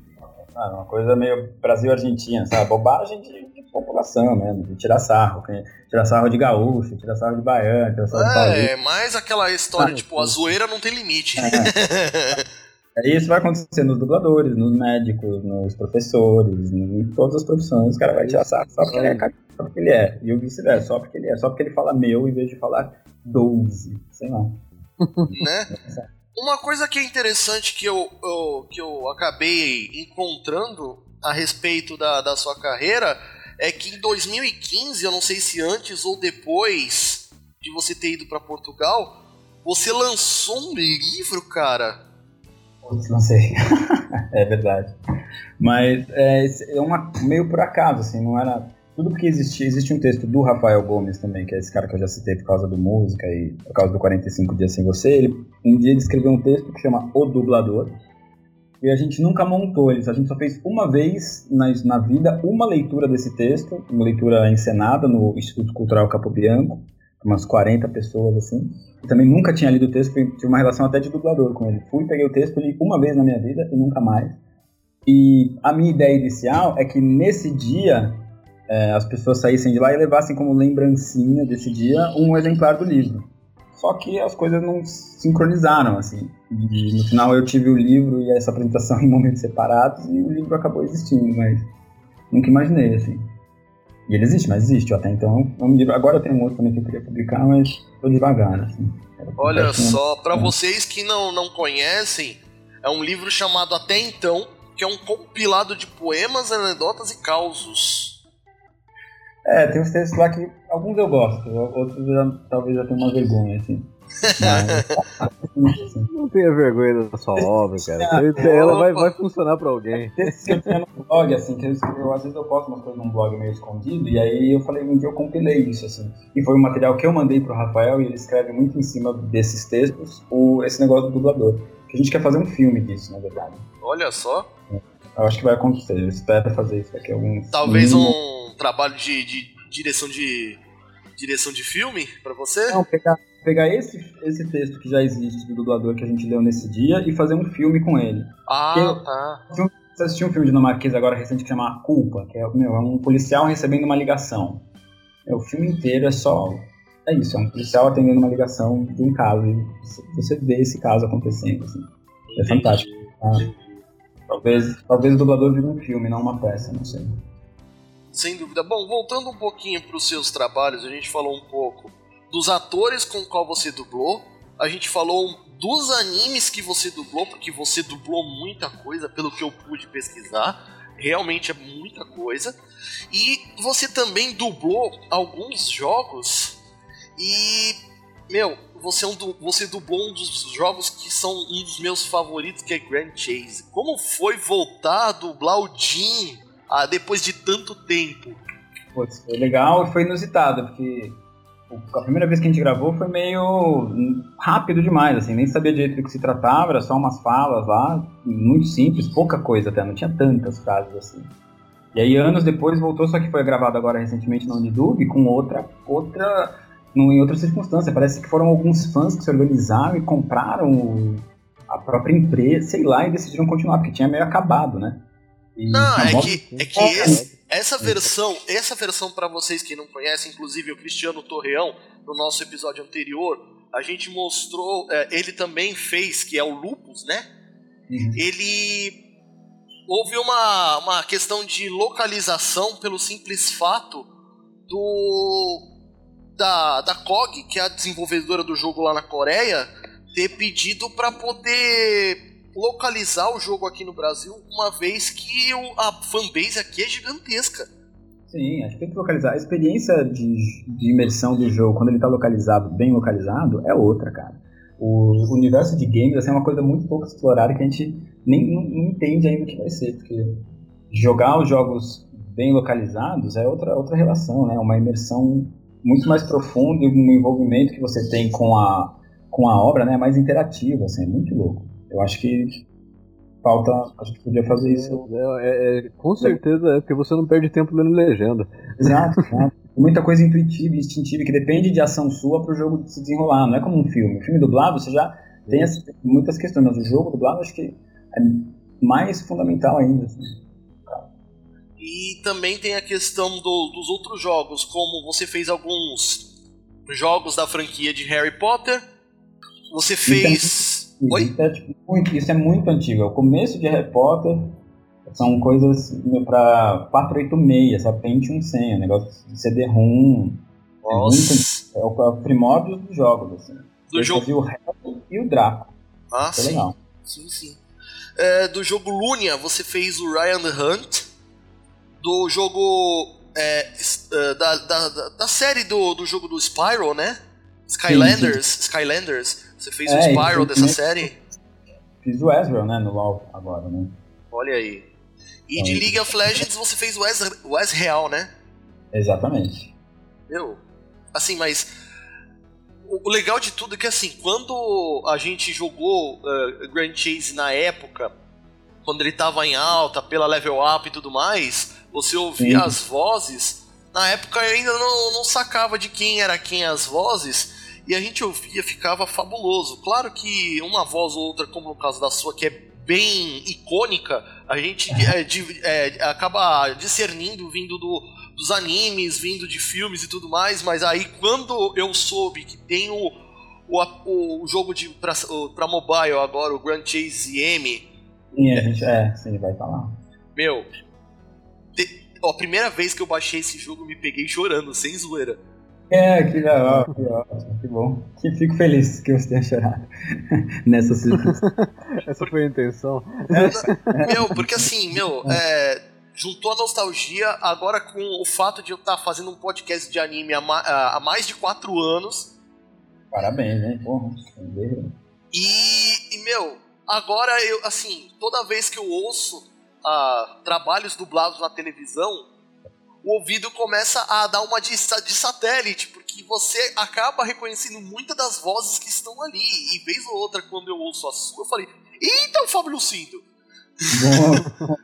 Ah, uma coisa meio Brasil-Argentina, sabe? Bobagem de, de, população, né? De tirar sarro. Tirar sarro de gaúcho, tirar sarro de baiano, tirar sarro é, de É, mais aquela história, ah, tipo, a zoeira não tem limite. É. (laughs) isso vai acontecer nos dubladores, nos médicos, nos professores, em todas as profissões. O cara vai tirar sarro só porque ele é, só porque ele é. E o vice-versa, só porque ele é. Só porque ele fala meu em vez de falar 12, sei lá. Né? Uma coisa que é interessante que eu, eu, que eu acabei encontrando a respeito da, da sua carreira é que em 2015, eu não sei se antes ou depois de você ter ido para Portugal, você lançou um livro, cara. Não sei. (laughs) é verdade. Mas é, é uma, meio por acaso, assim, não era. Tudo porque existia. Existe um texto do Rafael Gomes também, que é esse cara que eu já citei por causa do música e por causa do 45 Dias Sem Você. Ele, um dia ele escreveu um texto que chama O Dublador. E a gente nunca montou eles, a gente só fez uma vez na, na vida uma leitura desse texto, uma leitura encenada no Instituto Cultural Capo Bianco, umas 40 pessoas assim. Eu também nunca tinha lido o texto, tive uma relação até de dublador com ele. Fui, peguei o texto, li uma vez na minha vida e nunca mais. E a minha ideia inicial é que nesse dia é, as pessoas saíssem de lá e levassem como lembrancinha desse dia um exemplar do livro. Só que as coisas não sincronizaram, assim. E no final eu tive o livro e essa apresentação (laughs) em momentos separados e o livro acabou existindo, mas nunca imaginei, assim. E ele existe, mas existe. Até então, é livro. Agora tem um outro também que eu queria publicar, mas tô devagar, assim. Olha só, para vocês que não, não conhecem, é um livro chamado Até Então, que é um compilado de poemas, anedotas e causos. É, tem uns textos lá que alguns eu gosto, outros já, talvez já tenha uma vergonha, assim. (laughs) Mas, não tenha vergonha da sua obra, cara. Ela vai, vai funcionar pra alguém. Textos que eu tinha no blog, assim, que eu, às vezes eu posto umas coisas num blog meio escondido, e aí eu falei, um dia eu compilei isso, assim. E foi um material que eu mandei pro Rafael, e ele escreve muito em cima desses textos, o, esse negócio do dublador. Que a gente quer fazer um filme disso, na verdade. Olha só. Eu acho que vai acontecer, eu espero fazer isso daqui a alguns... Talvez um trabalho de, de direção de direção de filme para você? Não, pegar, pegar esse, esse texto que já existe do dublador que a gente leu nesse dia e fazer um filme com ele. Ah, tá. Você assistiu um filme dinamarquês agora recente que chama A Culpa, que é, meu, é um policial recebendo uma ligação. É, o filme inteiro é só. É isso, é um policial atendendo uma ligação de um caso. E você vê esse caso acontecendo. Assim. É fantástico. Tá? Talvez, talvez o dublador vire um filme, não uma peça, não sei. Sem dúvida. Bom, voltando um pouquinho para os seus trabalhos, a gente falou um pouco dos atores com qual você dublou, a gente falou dos animes que você dublou, porque você dublou muita coisa, pelo que eu pude pesquisar. Realmente é muita coisa. E você também dublou alguns jogos. E, meu, você, é um você dublou um dos jogos que são um dos meus favoritos, que é Grand Chase. Como foi voltar a dublar o Jim ah, depois de tanto tempo? Putz, foi legal e foi inusitado, porque a primeira vez que a gente gravou foi meio rápido demais, assim, nem sabia direito do que se tratava, era só umas falas lá, muito simples, pouca coisa até, não tinha tantas frases assim. E aí anos depois voltou, só que foi gravado agora recentemente na Unidub com outra, outra, em outra circunstância. Parece que foram alguns fãs que se organizaram e compraram a própria empresa, sei lá, e decidiram continuar, porque tinha meio acabado, né? Não, é que, é que esse, essa versão, essa versão para vocês que não conhecem, inclusive o Cristiano Torreão, no nosso episódio anterior, a gente mostrou, é, ele também fez, que é o Lupus, né? Uhum. Ele houve uma, uma questão de localização pelo simples fato do da, da COG, que é a desenvolvedora do jogo lá na Coreia, ter pedido para poder localizar o jogo aqui no Brasil, uma vez que o, a fanbase aqui é gigantesca. Sim, acho que tem que localizar. A experiência de, de imersão do jogo, quando ele está localizado, bem localizado, é outra, cara. O universo de games assim, é uma coisa muito pouco explorada que a gente nem não, não entende ainda o que vai ser, porque jogar os jogos bem localizados é outra, outra relação, né? Uma imersão muito mais profunda e um envolvimento que você tem com a, com a obra, né? Mais interativo, assim, é muito louco. Eu acho que falta. A gente podia fazer isso. É, é, é, com certeza é, porque você não perde tempo lendo legenda. Exato, Muita coisa intuitiva e instintiva que depende de ação sua para o jogo se desenrolar. Não é como um filme. O filme dublado você já tem as, muitas questões, mas o jogo dublado acho que é mais fundamental ainda. Assim. E também tem a questão do, dos outros jogos, como você fez alguns jogos da franquia de Harry Potter. Você fez. Oi? Isso é, tipo, muito, isso é muito antigo. É o começo de Harry Potter. São coisas para 486, sabe? Pentium 100, negócio de CD-ROM. É, é o primórdio dos jogos, assim. Do jogo... o Harry e o Draco. Ah, sim. Legal. Sim, sim. É, do jogo Lunia, você fez o Ryan the Hunt. Do jogo... É, é da, da, da, série do, do jogo do Spyro, né? Skylanders. Sim, sim. Skylanders. Você fez é, o Spyro dessa série? Fiz o Ezreal, né, no LoL agora, né? Olha aí. E de League of Legends você fez o Wes Real, né? Exatamente. Meu, assim, mas o legal de tudo é que assim, quando a gente jogou uh, Grand Chase na época, quando ele tava em alta, pela level up e tudo mais, você ouvia Sim. as vozes. Na época eu ainda não, não sacava de quem era quem as vozes, e a gente ouvia, ficava fabuloso. Claro que uma voz ou outra, como no caso da sua, que é bem icônica, a gente é, é, acaba discernindo vindo do, dos animes, vindo de filmes e tudo mais, mas aí quando eu soube que tem o, o, o jogo de pra, pra mobile agora, o Grand Chase M. Sim, a gente, é, sim, vai falar. Meu, te, ó, a primeira vez que eu baixei esse jogo, me peguei chorando, sem zoeira. É, que legal, que ótimo, que bom. Que fico feliz que você tenha chorado (laughs) nessa circunstância. (laughs) Essa foi a intenção. É, meu, porque assim, meu, é, juntou a nostalgia agora com o fato de eu estar tá fazendo um podcast de anime há, há mais de quatro anos. Parabéns, hein? Porra. E, e, meu, agora eu, assim, toda vez que eu ouço uh, trabalhos dublados na televisão, o ouvido começa a dar uma de, de satélite, porque você acaba reconhecendo muitas das vozes que estão ali. E vez ou outra, quando eu ouço a sua, eu falei, eita, o Fábio Lucindo! Bom,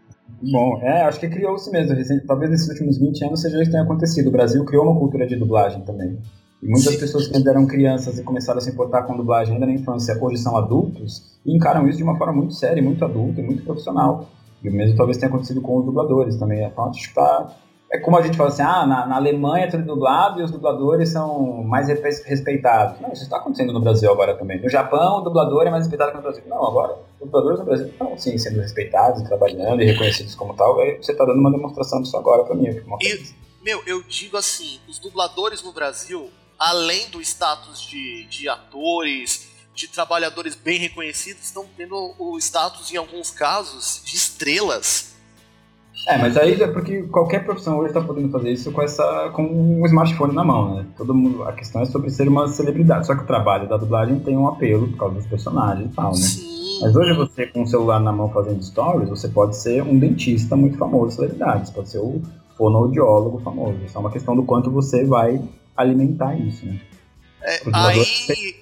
(laughs) bom, é, acho que criou-se mesmo. Talvez nesses últimos 20 anos seja isso que tenha acontecido. O Brasil criou uma cultura de dublagem também. E muitas Sim. pessoas que ainda eram crianças e começaram a se importar com dublagem ainda na infância, hoje são adultos, e encaram isso de uma forma muito séria, muito adulta e muito profissional. E o mesmo talvez tenha acontecido com os dubladores também. Então, acho que está é como a gente fala assim, ah, na, na Alemanha é tudo dublado e os dubladores são mais respeitados. Não, isso está acontecendo no Brasil agora também. No Japão, o dublador é mais respeitado que no Brasil. Não, agora, os dubladores no Brasil estão, sim, sendo respeitados, trabalhando e reconhecidos como tal. Aí você está dando uma demonstração disso agora para mim. E, meu, eu digo assim, os dubladores no Brasil, além do status de, de atores, de trabalhadores bem reconhecidos, estão tendo o status, em alguns casos, de estrelas é, mas aí é porque qualquer profissão hoje está podendo fazer isso com essa com um smartphone na mão, né? Todo mundo, a questão é sobre ser uma celebridade. Só que o trabalho da dublagem tem um apelo por causa dos personagens e tal, né? Sim. Mas hoje você com o celular na mão fazendo stories, você pode ser um dentista muito famoso, celebridade. Você pode ser o fonoaudiólogo famoso. Isso é uma questão do quanto você vai alimentar isso, né? É, aí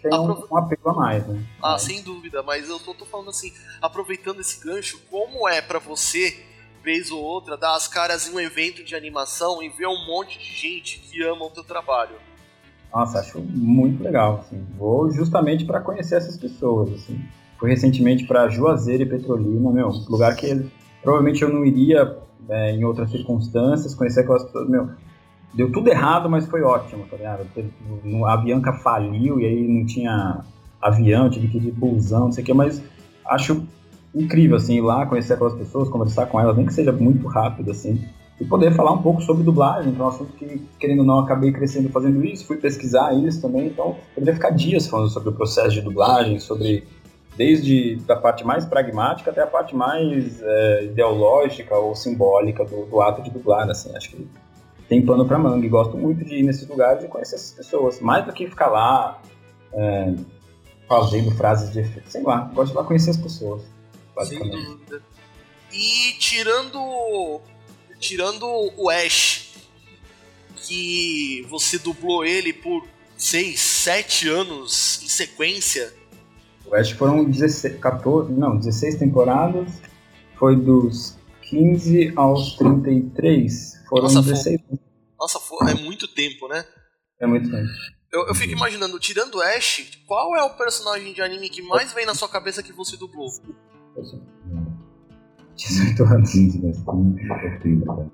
tem um, um, apelo a mais, né? Ah, sem dúvida, mas eu tô, tô falando assim, aproveitando esse gancho, como é para você vez ou outra, dar as caras em um evento de animação e ver um monte de gente que ama o teu trabalho. Nossa, acho muito legal. Assim. Vou justamente para conhecer essas pessoas. Assim. Fui recentemente para Juazeiro e Petrolina, meu, lugar que provavelmente eu não iria é, em outras circunstâncias, conhecer aquelas pessoas, meu, deu tudo errado, mas foi ótimo, tá ligado? A Bianca faliu e aí não tinha avião, tive que ir de busão, não sei o que, mas acho incrível, assim, ir lá, conhecer aquelas pessoas, conversar com elas, nem que seja muito rápido, assim, e poder falar um pouco sobre dublagem, que é um assunto que, querendo ou não, acabei crescendo fazendo isso, fui pesquisar isso também, então poderia ficar dias falando sobre o processo de dublagem, sobre desde da parte mais pragmática até a parte mais é, ideológica ou simbólica do, do, ato de dublar, assim, acho que tem pano para manga e gosto muito de ir nesses lugares e conhecer essas pessoas, mais do que ficar lá é, fazendo frases de efeito, sei lá, gosto de lá conhecer as pessoas. Sem dúvida. E tirando. Tirando o Ash, que você dublou ele por 6, 7 anos em sequência. O Ash foram 16, 14, não, 16 temporadas. Foi dos 15 aos 33. Foram Nossa, 16. Foi, nossa, foi, é muito tempo, né? É muito tempo. Eu, eu fico imaginando, tirando Ash, qual é o personagem de anime que mais vem na sua cabeça que você dublou? 18 anos.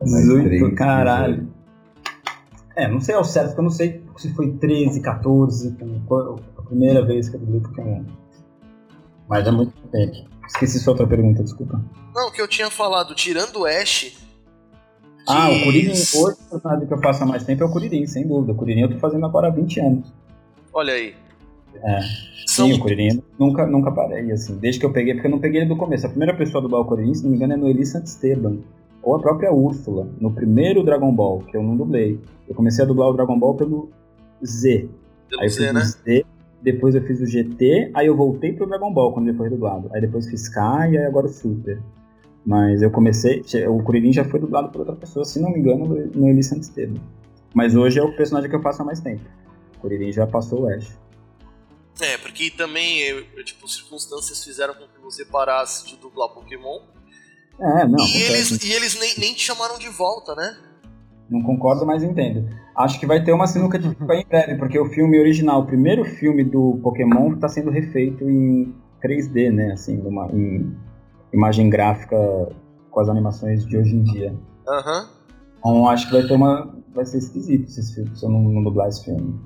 18, caralho. É, não sei ao certo, porque eu não sei se foi 13, 14, a primeira vez que eu dublei Pokémon. Mas é muito tempo. Esqueci sua outra pergunta, desculpa. Não, que eu tinha falado, tirando o Ash. Ah, o Kuririn, hoje o personagem que eu faço há mais tempo é o Kuririn, sem dúvida. O Kuririn eu tô fazendo agora há 20 anos. Olha aí. É. São... Sim, o Coririnha nunca, nunca parei, assim, desde que eu peguei, porque eu não peguei ele do começo. A primeira pessoa do o Coririnha, se não me engano, é Noeli Santisteban, ou a própria Úrsula, no primeiro Dragon Ball, que eu não dublei. Eu comecei a dublar o Dragon Ball pelo Z. Pelo aí eu Z, fiz né? o Z, depois eu fiz o GT, aí eu voltei pro Dragon Ball quando ele foi dublado. Aí depois fiz K e aí agora o Super. Mas eu comecei. O Kuririn já foi dublado por outra pessoa, se não me engano, no Eli Santisteban. Mas hoje é o personagem que eu faço há mais tempo. O Kuririn já passou o Ash. É, porque também, eu, tipo, circunstâncias fizeram com que você parasse de dublar Pokémon. É, não. E eles, e eles nem, nem te chamaram de volta, né? Não concordo, mas entendo. Acho que vai ter uma sinuca de (laughs) pipa em breve, porque o filme original, o primeiro filme do Pokémon, está sendo refeito em 3D, né? Assim, numa, em imagem gráfica com as animações de hoje em dia. Aham. Uhum. Então acho que vai ter uma. Vai ser esquisito se, se eu não, não dublar esse filme.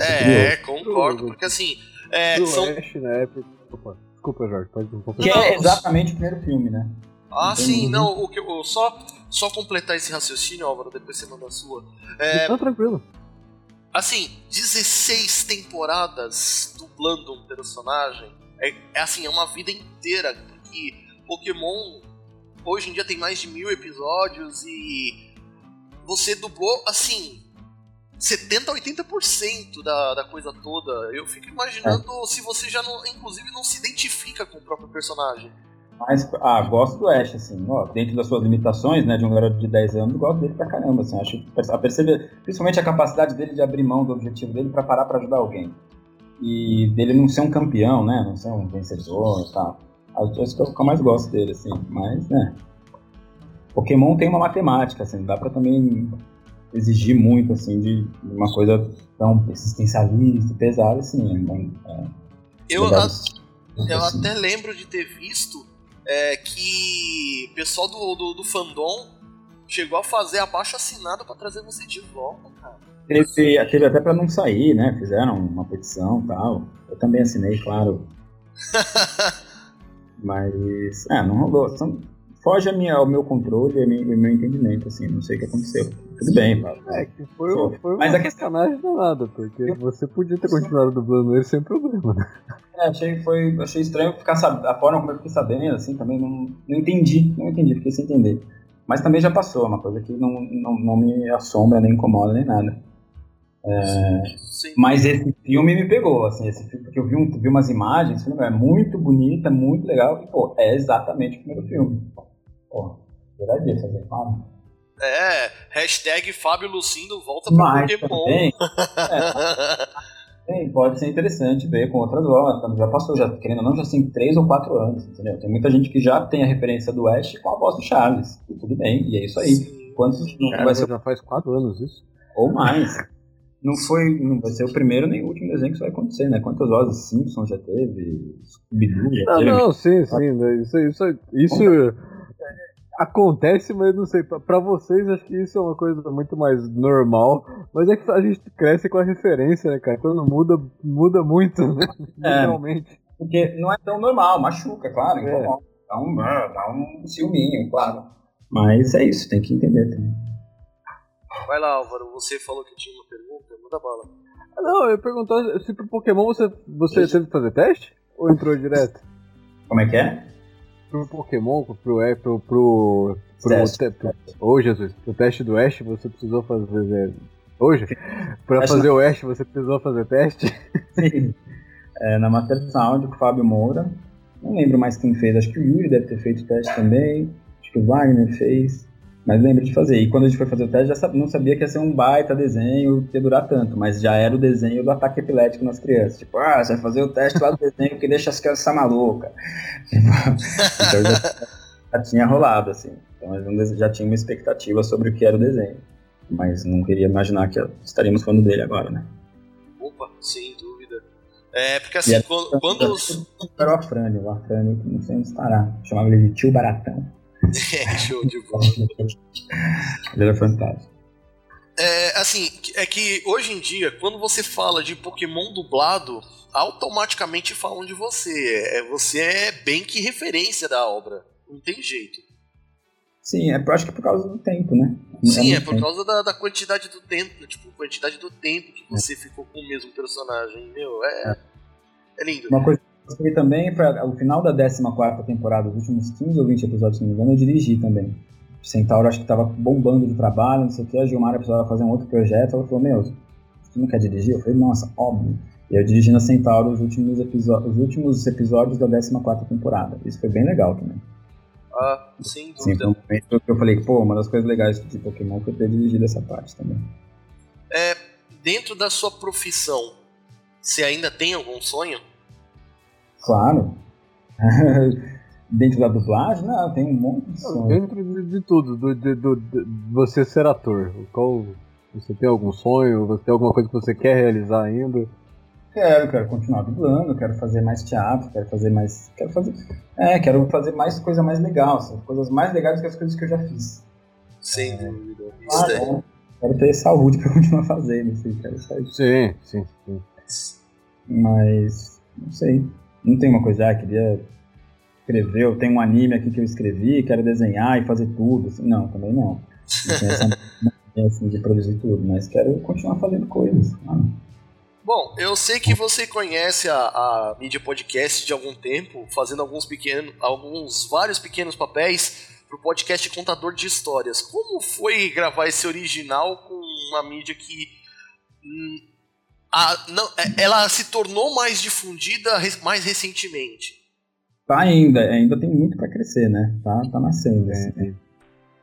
É, concordo, porque assim. É, do são... Época. Opa, desculpa, Jorge, pode um pouco. Que é exatamente o primeiro filme, né? Ah, sim, não, o que eu, só, só completar esse raciocínio, Álvaro, depois você manda a sua. É, tá tranquilo. Assim, 16 temporadas dublando um personagem é, é assim, é uma vida inteira. Porque Pokémon hoje em dia tem mais de mil episódios e você dublou assim 70 a 80% da, da coisa toda. Eu fico imaginando é. se você já não, inclusive, não se identifica com o próprio personagem. Mas, ah, gosto do Ash, assim, ó, dentro das suas limitações, né, de um garoto de 10 anos, gosto dele pra caramba, assim, acho, a perceber, principalmente a capacidade dele de abrir mão do objetivo dele para parar para ajudar alguém. E dele não ser um campeão, né, não ser um vencedor e tal. Acho que é o que eu mais gosto dele, assim, mas, né, Pokémon tem uma matemática, assim, dá pra também exigir muito, assim, de uma coisa tão existencialista, pesada, assim, é, é, eu, a, eu assim. até lembro de ter visto é, que o pessoal do, do, do, fandom chegou a fazer abaixo assinado para trazer você de volta, cara. Teve, teve até para não sair, né? Fizeram uma petição e tal. Eu também assinei, claro. (laughs) Mas, é, não rolou. São, foge a minha, ao meu controle e ao meu entendimento, assim, não sei o que aconteceu. Tudo bem, Pablo. É, que foi, foi, foi Mas uma a questão... sacanagem danada, porque você podia ter continuado dublando ele sem problema, né? É, achei, foi, achei estranho ficar sab... a forma como eu fiquei sabendo, assim, também não, não entendi, não entendi, fiquei sem entender. Mas também já passou, uma coisa que não, não, não me assombra, nem incomoda, nem nada. É, mas esse filme me pegou, assim, esse filme, porque eu vi, um, vi umas imagens, filme é muito bonito, é muito legal, e, pô, é exatamente o primeiro filme. Pô, verdade isso, alguém fala? É, hashtag Fábio Lucindo volta pro Mas, Pokémon. Também, (laughs) é, pode ser interessante ver com outras vozes. Já passou, já, querendo ou não, já tem 3 ou 4 anos, entendeu? Tem muita gente que já tem a referência do Ash com a voz do Charles. E tudo bem, e é isso aí. Quantos não vai ser... já faz 4 anos isso? Ou mais. Não foi, não vai ser o primeiro nem o último desenho que isso vai acontecer, né? Quantas vozes Simpson já teve? Scooby-Doo já não, teve? Não, sim, sim. Né? Isso, isso, isso, acontece, mas não sei, para vocês acho que isso é uma coisa muito mais normal, mas é que a gente cresce com a referência, né, cara? Quando muda, muda muito, né? É, Realmente. Porque não é tão normal, machuca, claro, é. dá, um, dá um ciúminho, claro. Mas é isso, tem que entender também. Vai lá, Álvaro, você falou que tinha uma pergunta, manda bala. Ah, não, eu ia perguntar se pro Pokémon você, você teve que fazer teste? Ou entrou direto? Como é que é? Pro Pokémon, pro, é, pro, pro, pro, pro oh, Jesus, pro teste do Ash você precisou fazer hoje? Pra fazer o Ash você precisou fazer teste? (laughs) Sim. É, na Master Sound com o Fábio Moura. Não lembro mais quem fez, acho que o Yuri deve ter feito teste também. Acho que o Wagner fez. Mas lembro de fazer. E quando a gente foi fazer o teste, já não sabia que ia ser um baita desenho, que ia durar tanto. Mas já era o desenho do ataque epilético nas crianças. Tipo, ah, você vai fazer o teste lá do desenho que deixa as crianças malucas. (laughs) então já, já, tinha rolado, assim. Então já tinha uma expectativa sobre o que era o desenho. Mas não queria imaginar que estaríamos falando dele agora, né? Opa, sem dúvida. É, porque assim, quando, quando os. Era o Afrânio, o Afrânio, não sei onde estará. Chamava ele de tio Baratão. (laughs) É, show de bola. (laughs) Ele era fantástico. É, assim, é que hoje em dia, quando você fala de Pokémon dublado, automaticamente falam de você. É, você é bem que referência da obra. Não tem jeito. Sim, é, acho que é por causa do tempo, né? Sim, é, é por tempo. causa da, da, quantidade do tempo, tipo, quantidade do tempo que você é. ficou com o mesmo personagem, meu, é, é, é lindo. Uma coisa gostei também foi o final da 14 temporada, os últimos 15 ou 20 episódios, se não me engano, eu dirigi também. O Centauro acho que tava bombando de trabalho, não sei o que, a Gilmar precisava fazer um outro projeto, ela falou, meu, você não quer dirigir? Eu falei, nossa, óbvio. E eu dirigi na Centauro os últimos, os últimos episódios da 14 temporada. Isso foi bem legal também. Ah, sem Sim, dúvida. momento que eu falei, pô, uma das coisas legais de Pokémon foi ter dirigido essa parte também. É, dentro da sua profissão, você ainda tem algum sonho? Claro. (laughs) Dentro da dublagem, não, tem um monte de sonho. Dentro de, de tudo, do, de, do- de você ser ator, qual você tem algum sonho? Você tem alguma coisa que você quer realizar ainda? Quero, quero continuar dublando, quero fazer mais teatro, quero fazer mais. Quero fazer. É, quero fazer mais coisa mais legal, assim, coisas mais legais que as coisas que eu já fiz. Sem dúvida. Isso Ah, é. Quero ter saúde (laughs) pra continuar fazendo, assim, quero sair. Sim, sim, sim. Mas. Não sei. Não tem uma coisa, ah, queria escrever, eu tenho um anime aqui que eu escrevi, quero desenhar e fazer tudo. Assim, não, também não. Não tenho essa (laughs) mania, assim, de produzir tudo, mas quero continuar fazendo coisas. Bom, eu sei que você conhece a, a mídia podcast de algum tempo, fazendo alguns pequenos, alguns vários pequenos papéis pro podcast Contador de Histórias. Como foi gravar esse original com uma mídia que hum, a- não, é- ela se tornou mais difundida mais recentemente? Tá ainda, ainda tem muito pra crescer, né? Tá, tá nascendo. assim.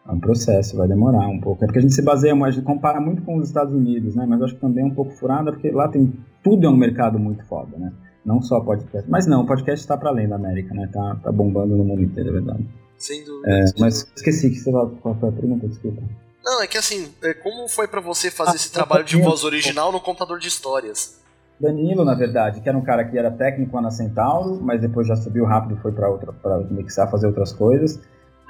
É um processo, vai demorar um pouco. É porque a gente se baseia, a gente compara muito com os Estados Unidos, né? Mas acho que também é um pouco furada, porque lá tem tudo é um mercado muito foda, né? Não só podcast. Mas não, o podcast tá para além da América, né? Tá, tá bombando no mundo inteiro, é verdade. Sem dúvida. É, mas esqueci que você vai a pergunta, desculpa. Não, é que assim, é, como foi pra você fazer Ah, esse trabalho de voz original no Contador de Histórias? Danilo, na verdade, que era um cara que era técnico na Centauro, mas depois já subiu rápido e foi para outra para mixar, fazer outras coisas.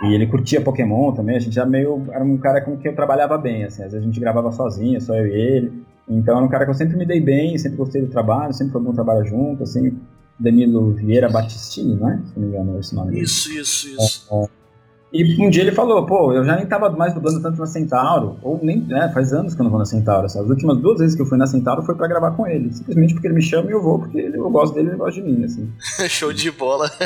E ele curtia Pokémon também, a gente já meio era um cara com quem eu trabalhava bem, assim, às vezes a gente gravava sozinho, só eu e ele. Então era um cara que eu sempre me dei bem, sempre gostei do trabalho, sempre foi bom trabalhar junto, assim. Danilo Vieira Battistini, não é? Se não me engano, é esse nome dele. Isso, isso, isso. E um dia ele falou, pô, eu já nem tava mais dublando tanto na Centauro, ou nem, né, faz anos que eu não vou na Centauro, as últimas duas vezes que eu fui na Centauro foi pra gravar com ele, simplesmente porque ele me chama e eu vou, porque ele- eu gosto dele e ele gosta de mim, assim. (laughs) Show de bola. (laughs)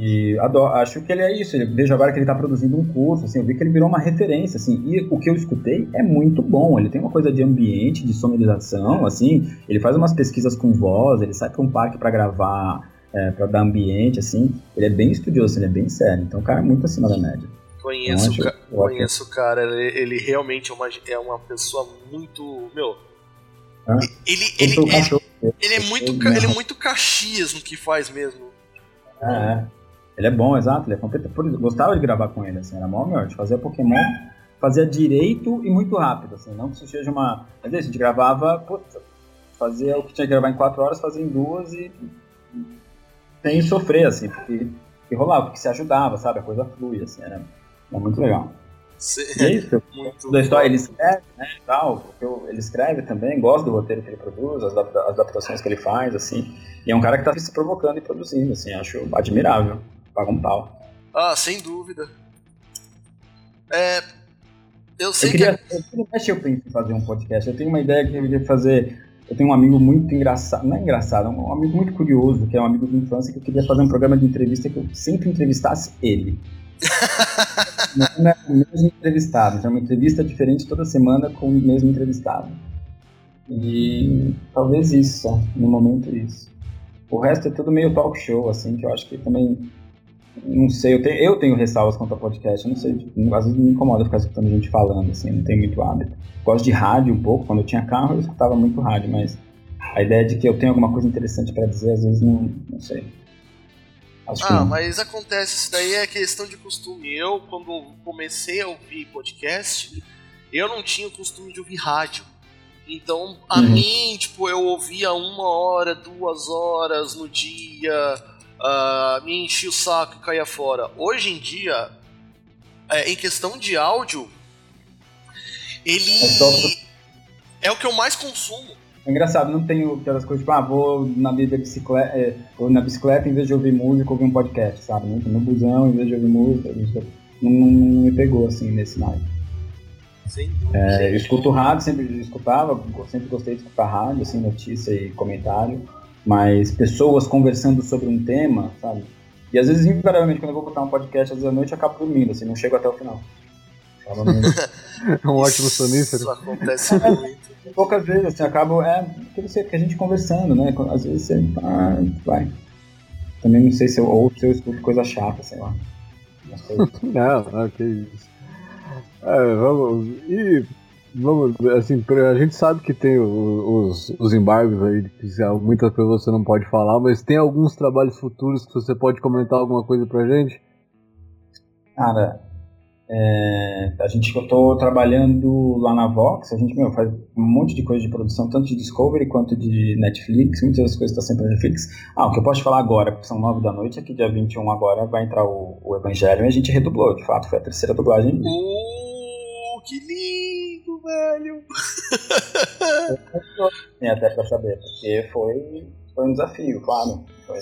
E adoro, acho que ele é isso, eu vejo agora que ele tá produzindo um curso, assim, eu vi que ele virou uma referência, assim, e o que eu escutei é muito bom, ele tem uma coisa de ambiente, de sonorização, assim, ele faz umas pesquisas com voz, ele sai pra um parque pra gravar, é, pra dar ambiente, assim, ele é bem estudioso, ele é bem sério, então o cara é muito acima da média. Conheço, Eu o ca- conheço o cara, ele, ele realmente é uma, é uma pessoa muito. Meu. Ah, Ele, ele, o ele, dele. ele é muito, ele é muito caxias no que faz mesmo. É, é. Ele é bom, exato. Ele é competente. Isso, Gostava de gravar com ele, assim, era mó. A gente fazia Pokémon, fazia direito e muito rápido, assim. Não que isso seja uma. Mas a gente gravava, putz, fazia o que tinha que gravar em quatro horas, fazia em duas e. sem sofrer, assim, porque, porque rolava, porque se ajudava, sabe? A coisa flui, assim, era, era muito legal. E é isso, (laughs) Muito da história, ele escreve, né, tal, eu- ele escreve também, gosta do roteiro que ele produz, as, as adaptações que ele faz, assim, e é um cara que tá se provocando e produzindo, assim, acho admirável, paga um pau. Ah, sem dúvida. É. Eu sei Eu que. queria, eu, vira e mexe eu penso em fazer um podcast, eu tenho uma ideia que eu queria fazer, eu tenho um amigo muito engraçado, não é engraçado, é um amigo muito curioso, que é um amigo de infância, que eu queria fazer um programa de entrevista que eu sempre entrevistasse ele. (laughs) não é o mesmo entrevistado, então é uma entrevista diferente toda semana com o mesmo entrevistado. E talvez isso só, no momento isso. O resto é tudo meio talk show, assim, que eu acho que também. Não sei, eu tenho, eu tenho ressalvas quanto ao podcast, eu não sei, tipo, às vezes me incomoda ficar escutando gente falando, assim, não tenho muito hábito. Gosto de rádio um pouco, quando eu tinha carro eu escutava muito rádio, mas a ideia de que eu tenho alguma coisa interessante pra dizer, às vezes não, não sei. Acho que Ah, não. mas acontece, isso daí é questão de costume. Eu, quando comecei a ouvir podcast, eu não tinha o costume de ouvir rádio. Então, a Uhum. mim, tipo, eu ouvia uma hora, duas horas no dia, ah, me enchia o saco e caía fora. Hoje em dia, é, em questão de áudio, ele É é o que eu mais consumo. É engraçado, não tenho aquelas coisas tipo, ah, vou na minha bicicleta, é, na bicicleta, em vez de ouvir música, ouvir um podcast, sabe? No, no busão, em vez de ouvir música, não, não, não me pegou assim nesse naipe. É, eu escuto rádio, sempre escutava, sempre gostei de escutar rádio, assim, notícia e comentário, mas pessoas conversando sobre um tema, sabe? E às vezes, invariavelmente, quando eu vou botar um podcast às vezes à noite, eu acabo dormindo, assim, não chego até o final. É (laughs) um ótimo sonífero. Isso acontece muito. Poucas vezes, assim, acabo, é, aquilo que a gente conversando, né? Às vezes você, ah, vai. Também não sei se eu, ou se eu escuto coisa chata, sei lá. não, não, que isso. É, vamos, e vamos, assim, a gente sabe que tem os, os embargos aí, que muitas coisas você não pode falar, mas tem alguns trabalhos futuros que você pode comentar alguma coisa pra gente? Cara, é, a gente eu tô trabalhando lá na Vox, a gente meu, faz um monte de coisa de produção, tanto de Discovery quanto de Netflix, muitas das coisas estão sempre na Netflix. Ah, o que eu posso falar agora, porque são nove da noite, é que dia 21 agora vai entrar o, o Evangelho e a gente redublou, de fato, foi a terceira dublagem. Uh, que lindo, velho! é, até pra saber, porque foi, foi um desafio, claro, foi,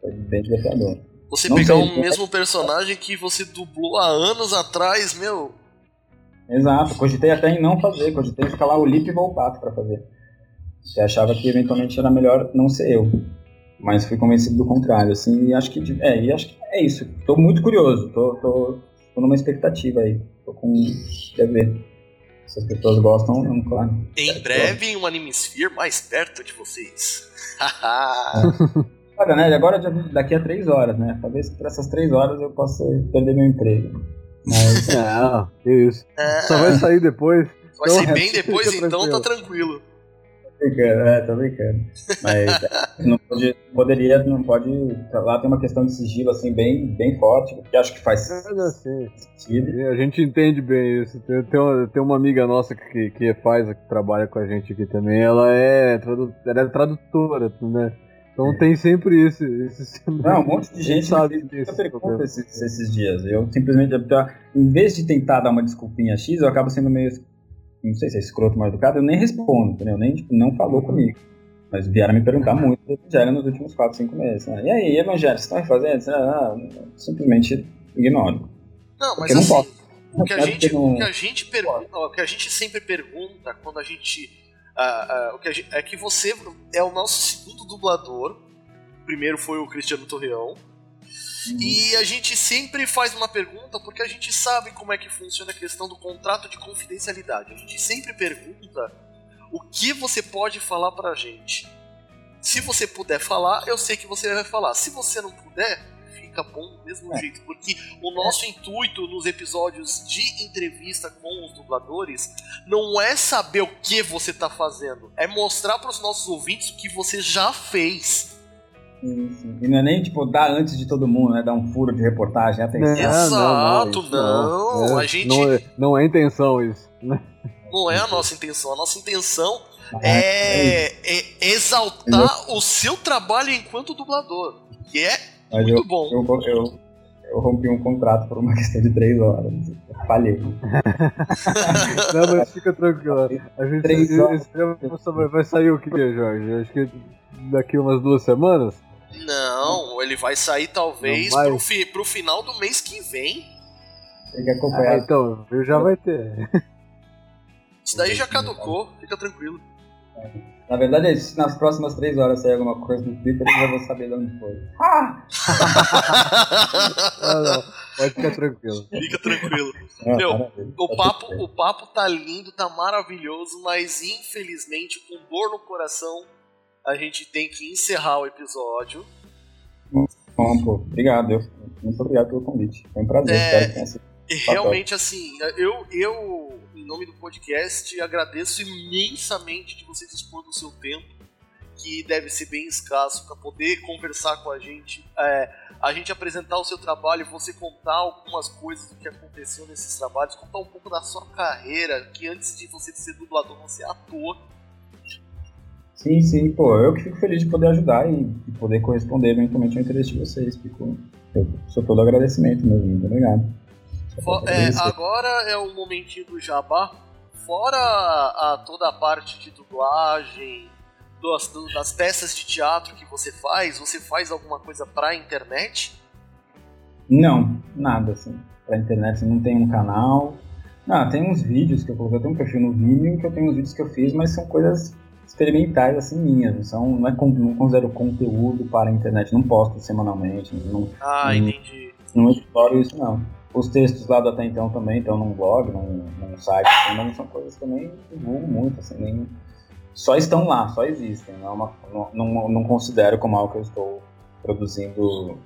foi bem desafiador. Você não pegar sei, o mesmo personagem que você dublou há anos atrás, meu. Exato, cogitei até em não fazer, cogitei em ficar lá o Lip e Volpato pra fazer. Você achava que eventualmente era melhor não ser eu. Mas fui convencido do contrário, assim, e acho que é, e acho que é isso. Tô muito curioso, tô, tô, tô numa expectativa aí. Tô com. Quer ver. Se as pessoas gostam, não, claro. Em breve, em um Animesphere mais perto de vocês. (laughs) Olha, né? Agora daqui a três horas, né? Talvez por essas três horas eu possa perder meu emprego. Mas. Não, (laughs) que isso. É. Só vai sair depois. Vai então, sair bem (laughs) depois, então tá tranquilo. Tô brincando, é, tô brincando. Mas não pode, poderia, não pode. Lá tem uma questão de sigilo assim bem, bem forte, que acho que faz é, assim, sentido. A gente entende bem isso. Tem, tem, uma, tem uma amiga nossa que, que faz, que trabalha com a gente aqui também, ela é, tradu, ela é tradutora, né? Então tem sempre esse. esse não, um monte de gente sabe disso. pergunta esses, esses dias. Eu simplesmente, em vez de tentar dar uma desculpinha X, eu acabo sendo meio. Não sei se é escroto mal educado, eu nem respondo, entendeu? Nem tipo, não falou comigo. Mas vieram me perguntar muito do Evangelho nos últimos 4, 5 meses. Né? E aí, Evangelho, você está fazendo? Ah, simplesmente ignoro. Não, mas assim, não o, que a gente, não... o, que a gente pergunta, o que a gente sempre pergunta quando a gente Uh, uh, o que gente, é que você é o nosso segundo dublador. O primeiro foi o Cristiano Torreão. Uhum. E a gente sempre faz uma pergunta porque a gente sabe como é que funciona a questão do contrato de confidencialidade. A gente sempre pergunta o que você pode falar pra gente. Se você puder falar, eu sei que você vai falar. Se você não puder, fica bom do mesmo é. jeito, porque o nosso é. intuito nos episódios de entrevista com os dubladores não é saber o que você está fazendo, é mostrar para os nossos ouvintes o que você já fez. Sim, sim. E não é nem tipo dar antes de todo mundo, né? Dar um furo de reportagem, atenção. Exato, não, não, não. É, a gente não é, não é intenção isso. Não é a nossa intenção. A nossa intenção é, é, é exaltar o seu trabalho enquanto dublador, que é mas Muito eu, bom. Eu, eu, eu, rompi um contrato por uma (laughs) questão de três horas. falhei. (laughs) Não, mas fica tranquilo. A gente três horas. vai sair o que, Jorge? Acho que daqui umas duas semanas? Não, ele vai sair talvez Não, pro, fi, pro final do mês que vem. Tem que acompanhar. Ah, então, já vai ter. (laughs) Isso daí já caducou, fica tranquilo. Na verdade, se nas próximas três horas sair alguma coisa no Twitter, eu já vou saber de onde foi. Ah! (laughs) não, não, pode ficar tranquilo. Fica tranquilo. Ah, Meu, o papo, o papo tá lindo, tá maravilhoso, mas infelizmente, com dor no coração, a gente tem que encerrar o episódio. Bom, pô, obrigado. Eu, muito obrigado pelo convite. Foi um prazer. É, realmente, assim, eu, eu nome do podcast, agradeço imensamente de vocês dispor do seu tempo, que deve ser bem escasso, para poder conversar com a gente, é, a gente apresentar o seu trabalho, você contar algumas coisas do que aconteceu nesses trabalhos, contar um pouco da sua carreira, que antes de você ser dublador, você é ator. Sim, sim, pô, eu que fico feliz de poder ajudar e, e poder corresponder eventualmente ao interesse de vocês. Fico, eu sou todo agradecimento mesmo, muito obrigado. É, agora é o momentinho do jabá. Fora a, toda a parte de dublagem, das, das peças de teatro que você faz, você faz alguma coisa pra internet? Não, nada assim. Pra internet não tem um canal. Não, tem uns vídeos que eu coloquei, eu tenho um perfil no Vimeo que eu tenho uns vídeos que eu fiz, mas são coisas experimentais assim minhas, não são, não é não considero conteúdo para a internet, não posto semanalmente, não, ah, não, entendi. Não exploro isso não. Os textos lá do Até Então também estão num blog, num, num site, assim, mas não são coisas que eu nem divulgo muito, assim, nem... Só estão lá, só existem. Não, é uma, não, não, considero como algo que eu estou produzindo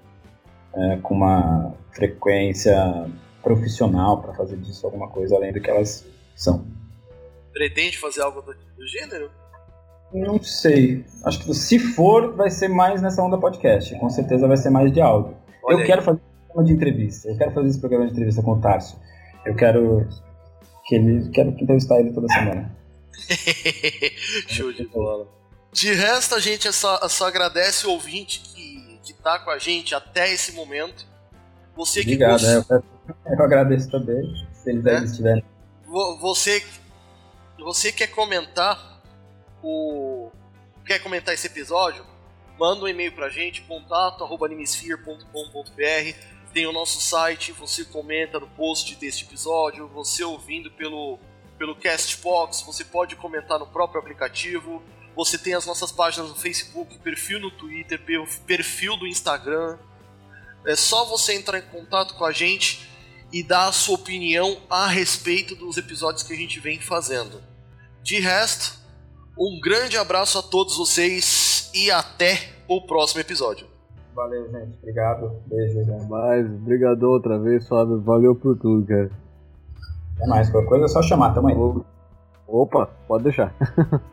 é, com uma frequência profissional para fazer disso alguma coisa além do que elas são. Pretende fazer algo do, do gênero? Não sei. Acho que se for, vai ser mais nessa onda podcast. Com certeza vai ser mais de áudio. Olha eu aí. quero fazer um programa de entrevista. Eu quero fazer esse programa de entrevista com o Tarso. Eu quero que ele quero entrevistar ele toda semana. (laughs) Show de bola. De resto, a gente só, só agradece o ouvinte que, que tá com a gente até esse momento. Você Obrigado, que gost... eu, eu, agradeço também, se eles é? estiverem. Você, você quer comentar o. Quer comentar esse episódio? Manda um e-mail pra gente, contato.animesphere.com.br. Tem o nosso site, você comenta no post deste episódio, você ouvindo pelo, pelo Castbox, você pode comentar no próprio aplicativo. Você tem as nossas páginas no Facebook, perfil no Twitter, perfil do Instagram. É só você entrar em contato com a gente e dar a sua opinião a respeito dos episódios que a gente vem fazendo. De resto, um grande abraço a todos vocês e até o próximo episódio. Valeu, gente. Obrigado. Beijo. Até mais. Obrigado outra vez, Fábio. Valeu por tudo, cara. É mais. Qualquer coisa é só chamar. Tamo aí. Opa, pode deixar. (laughs)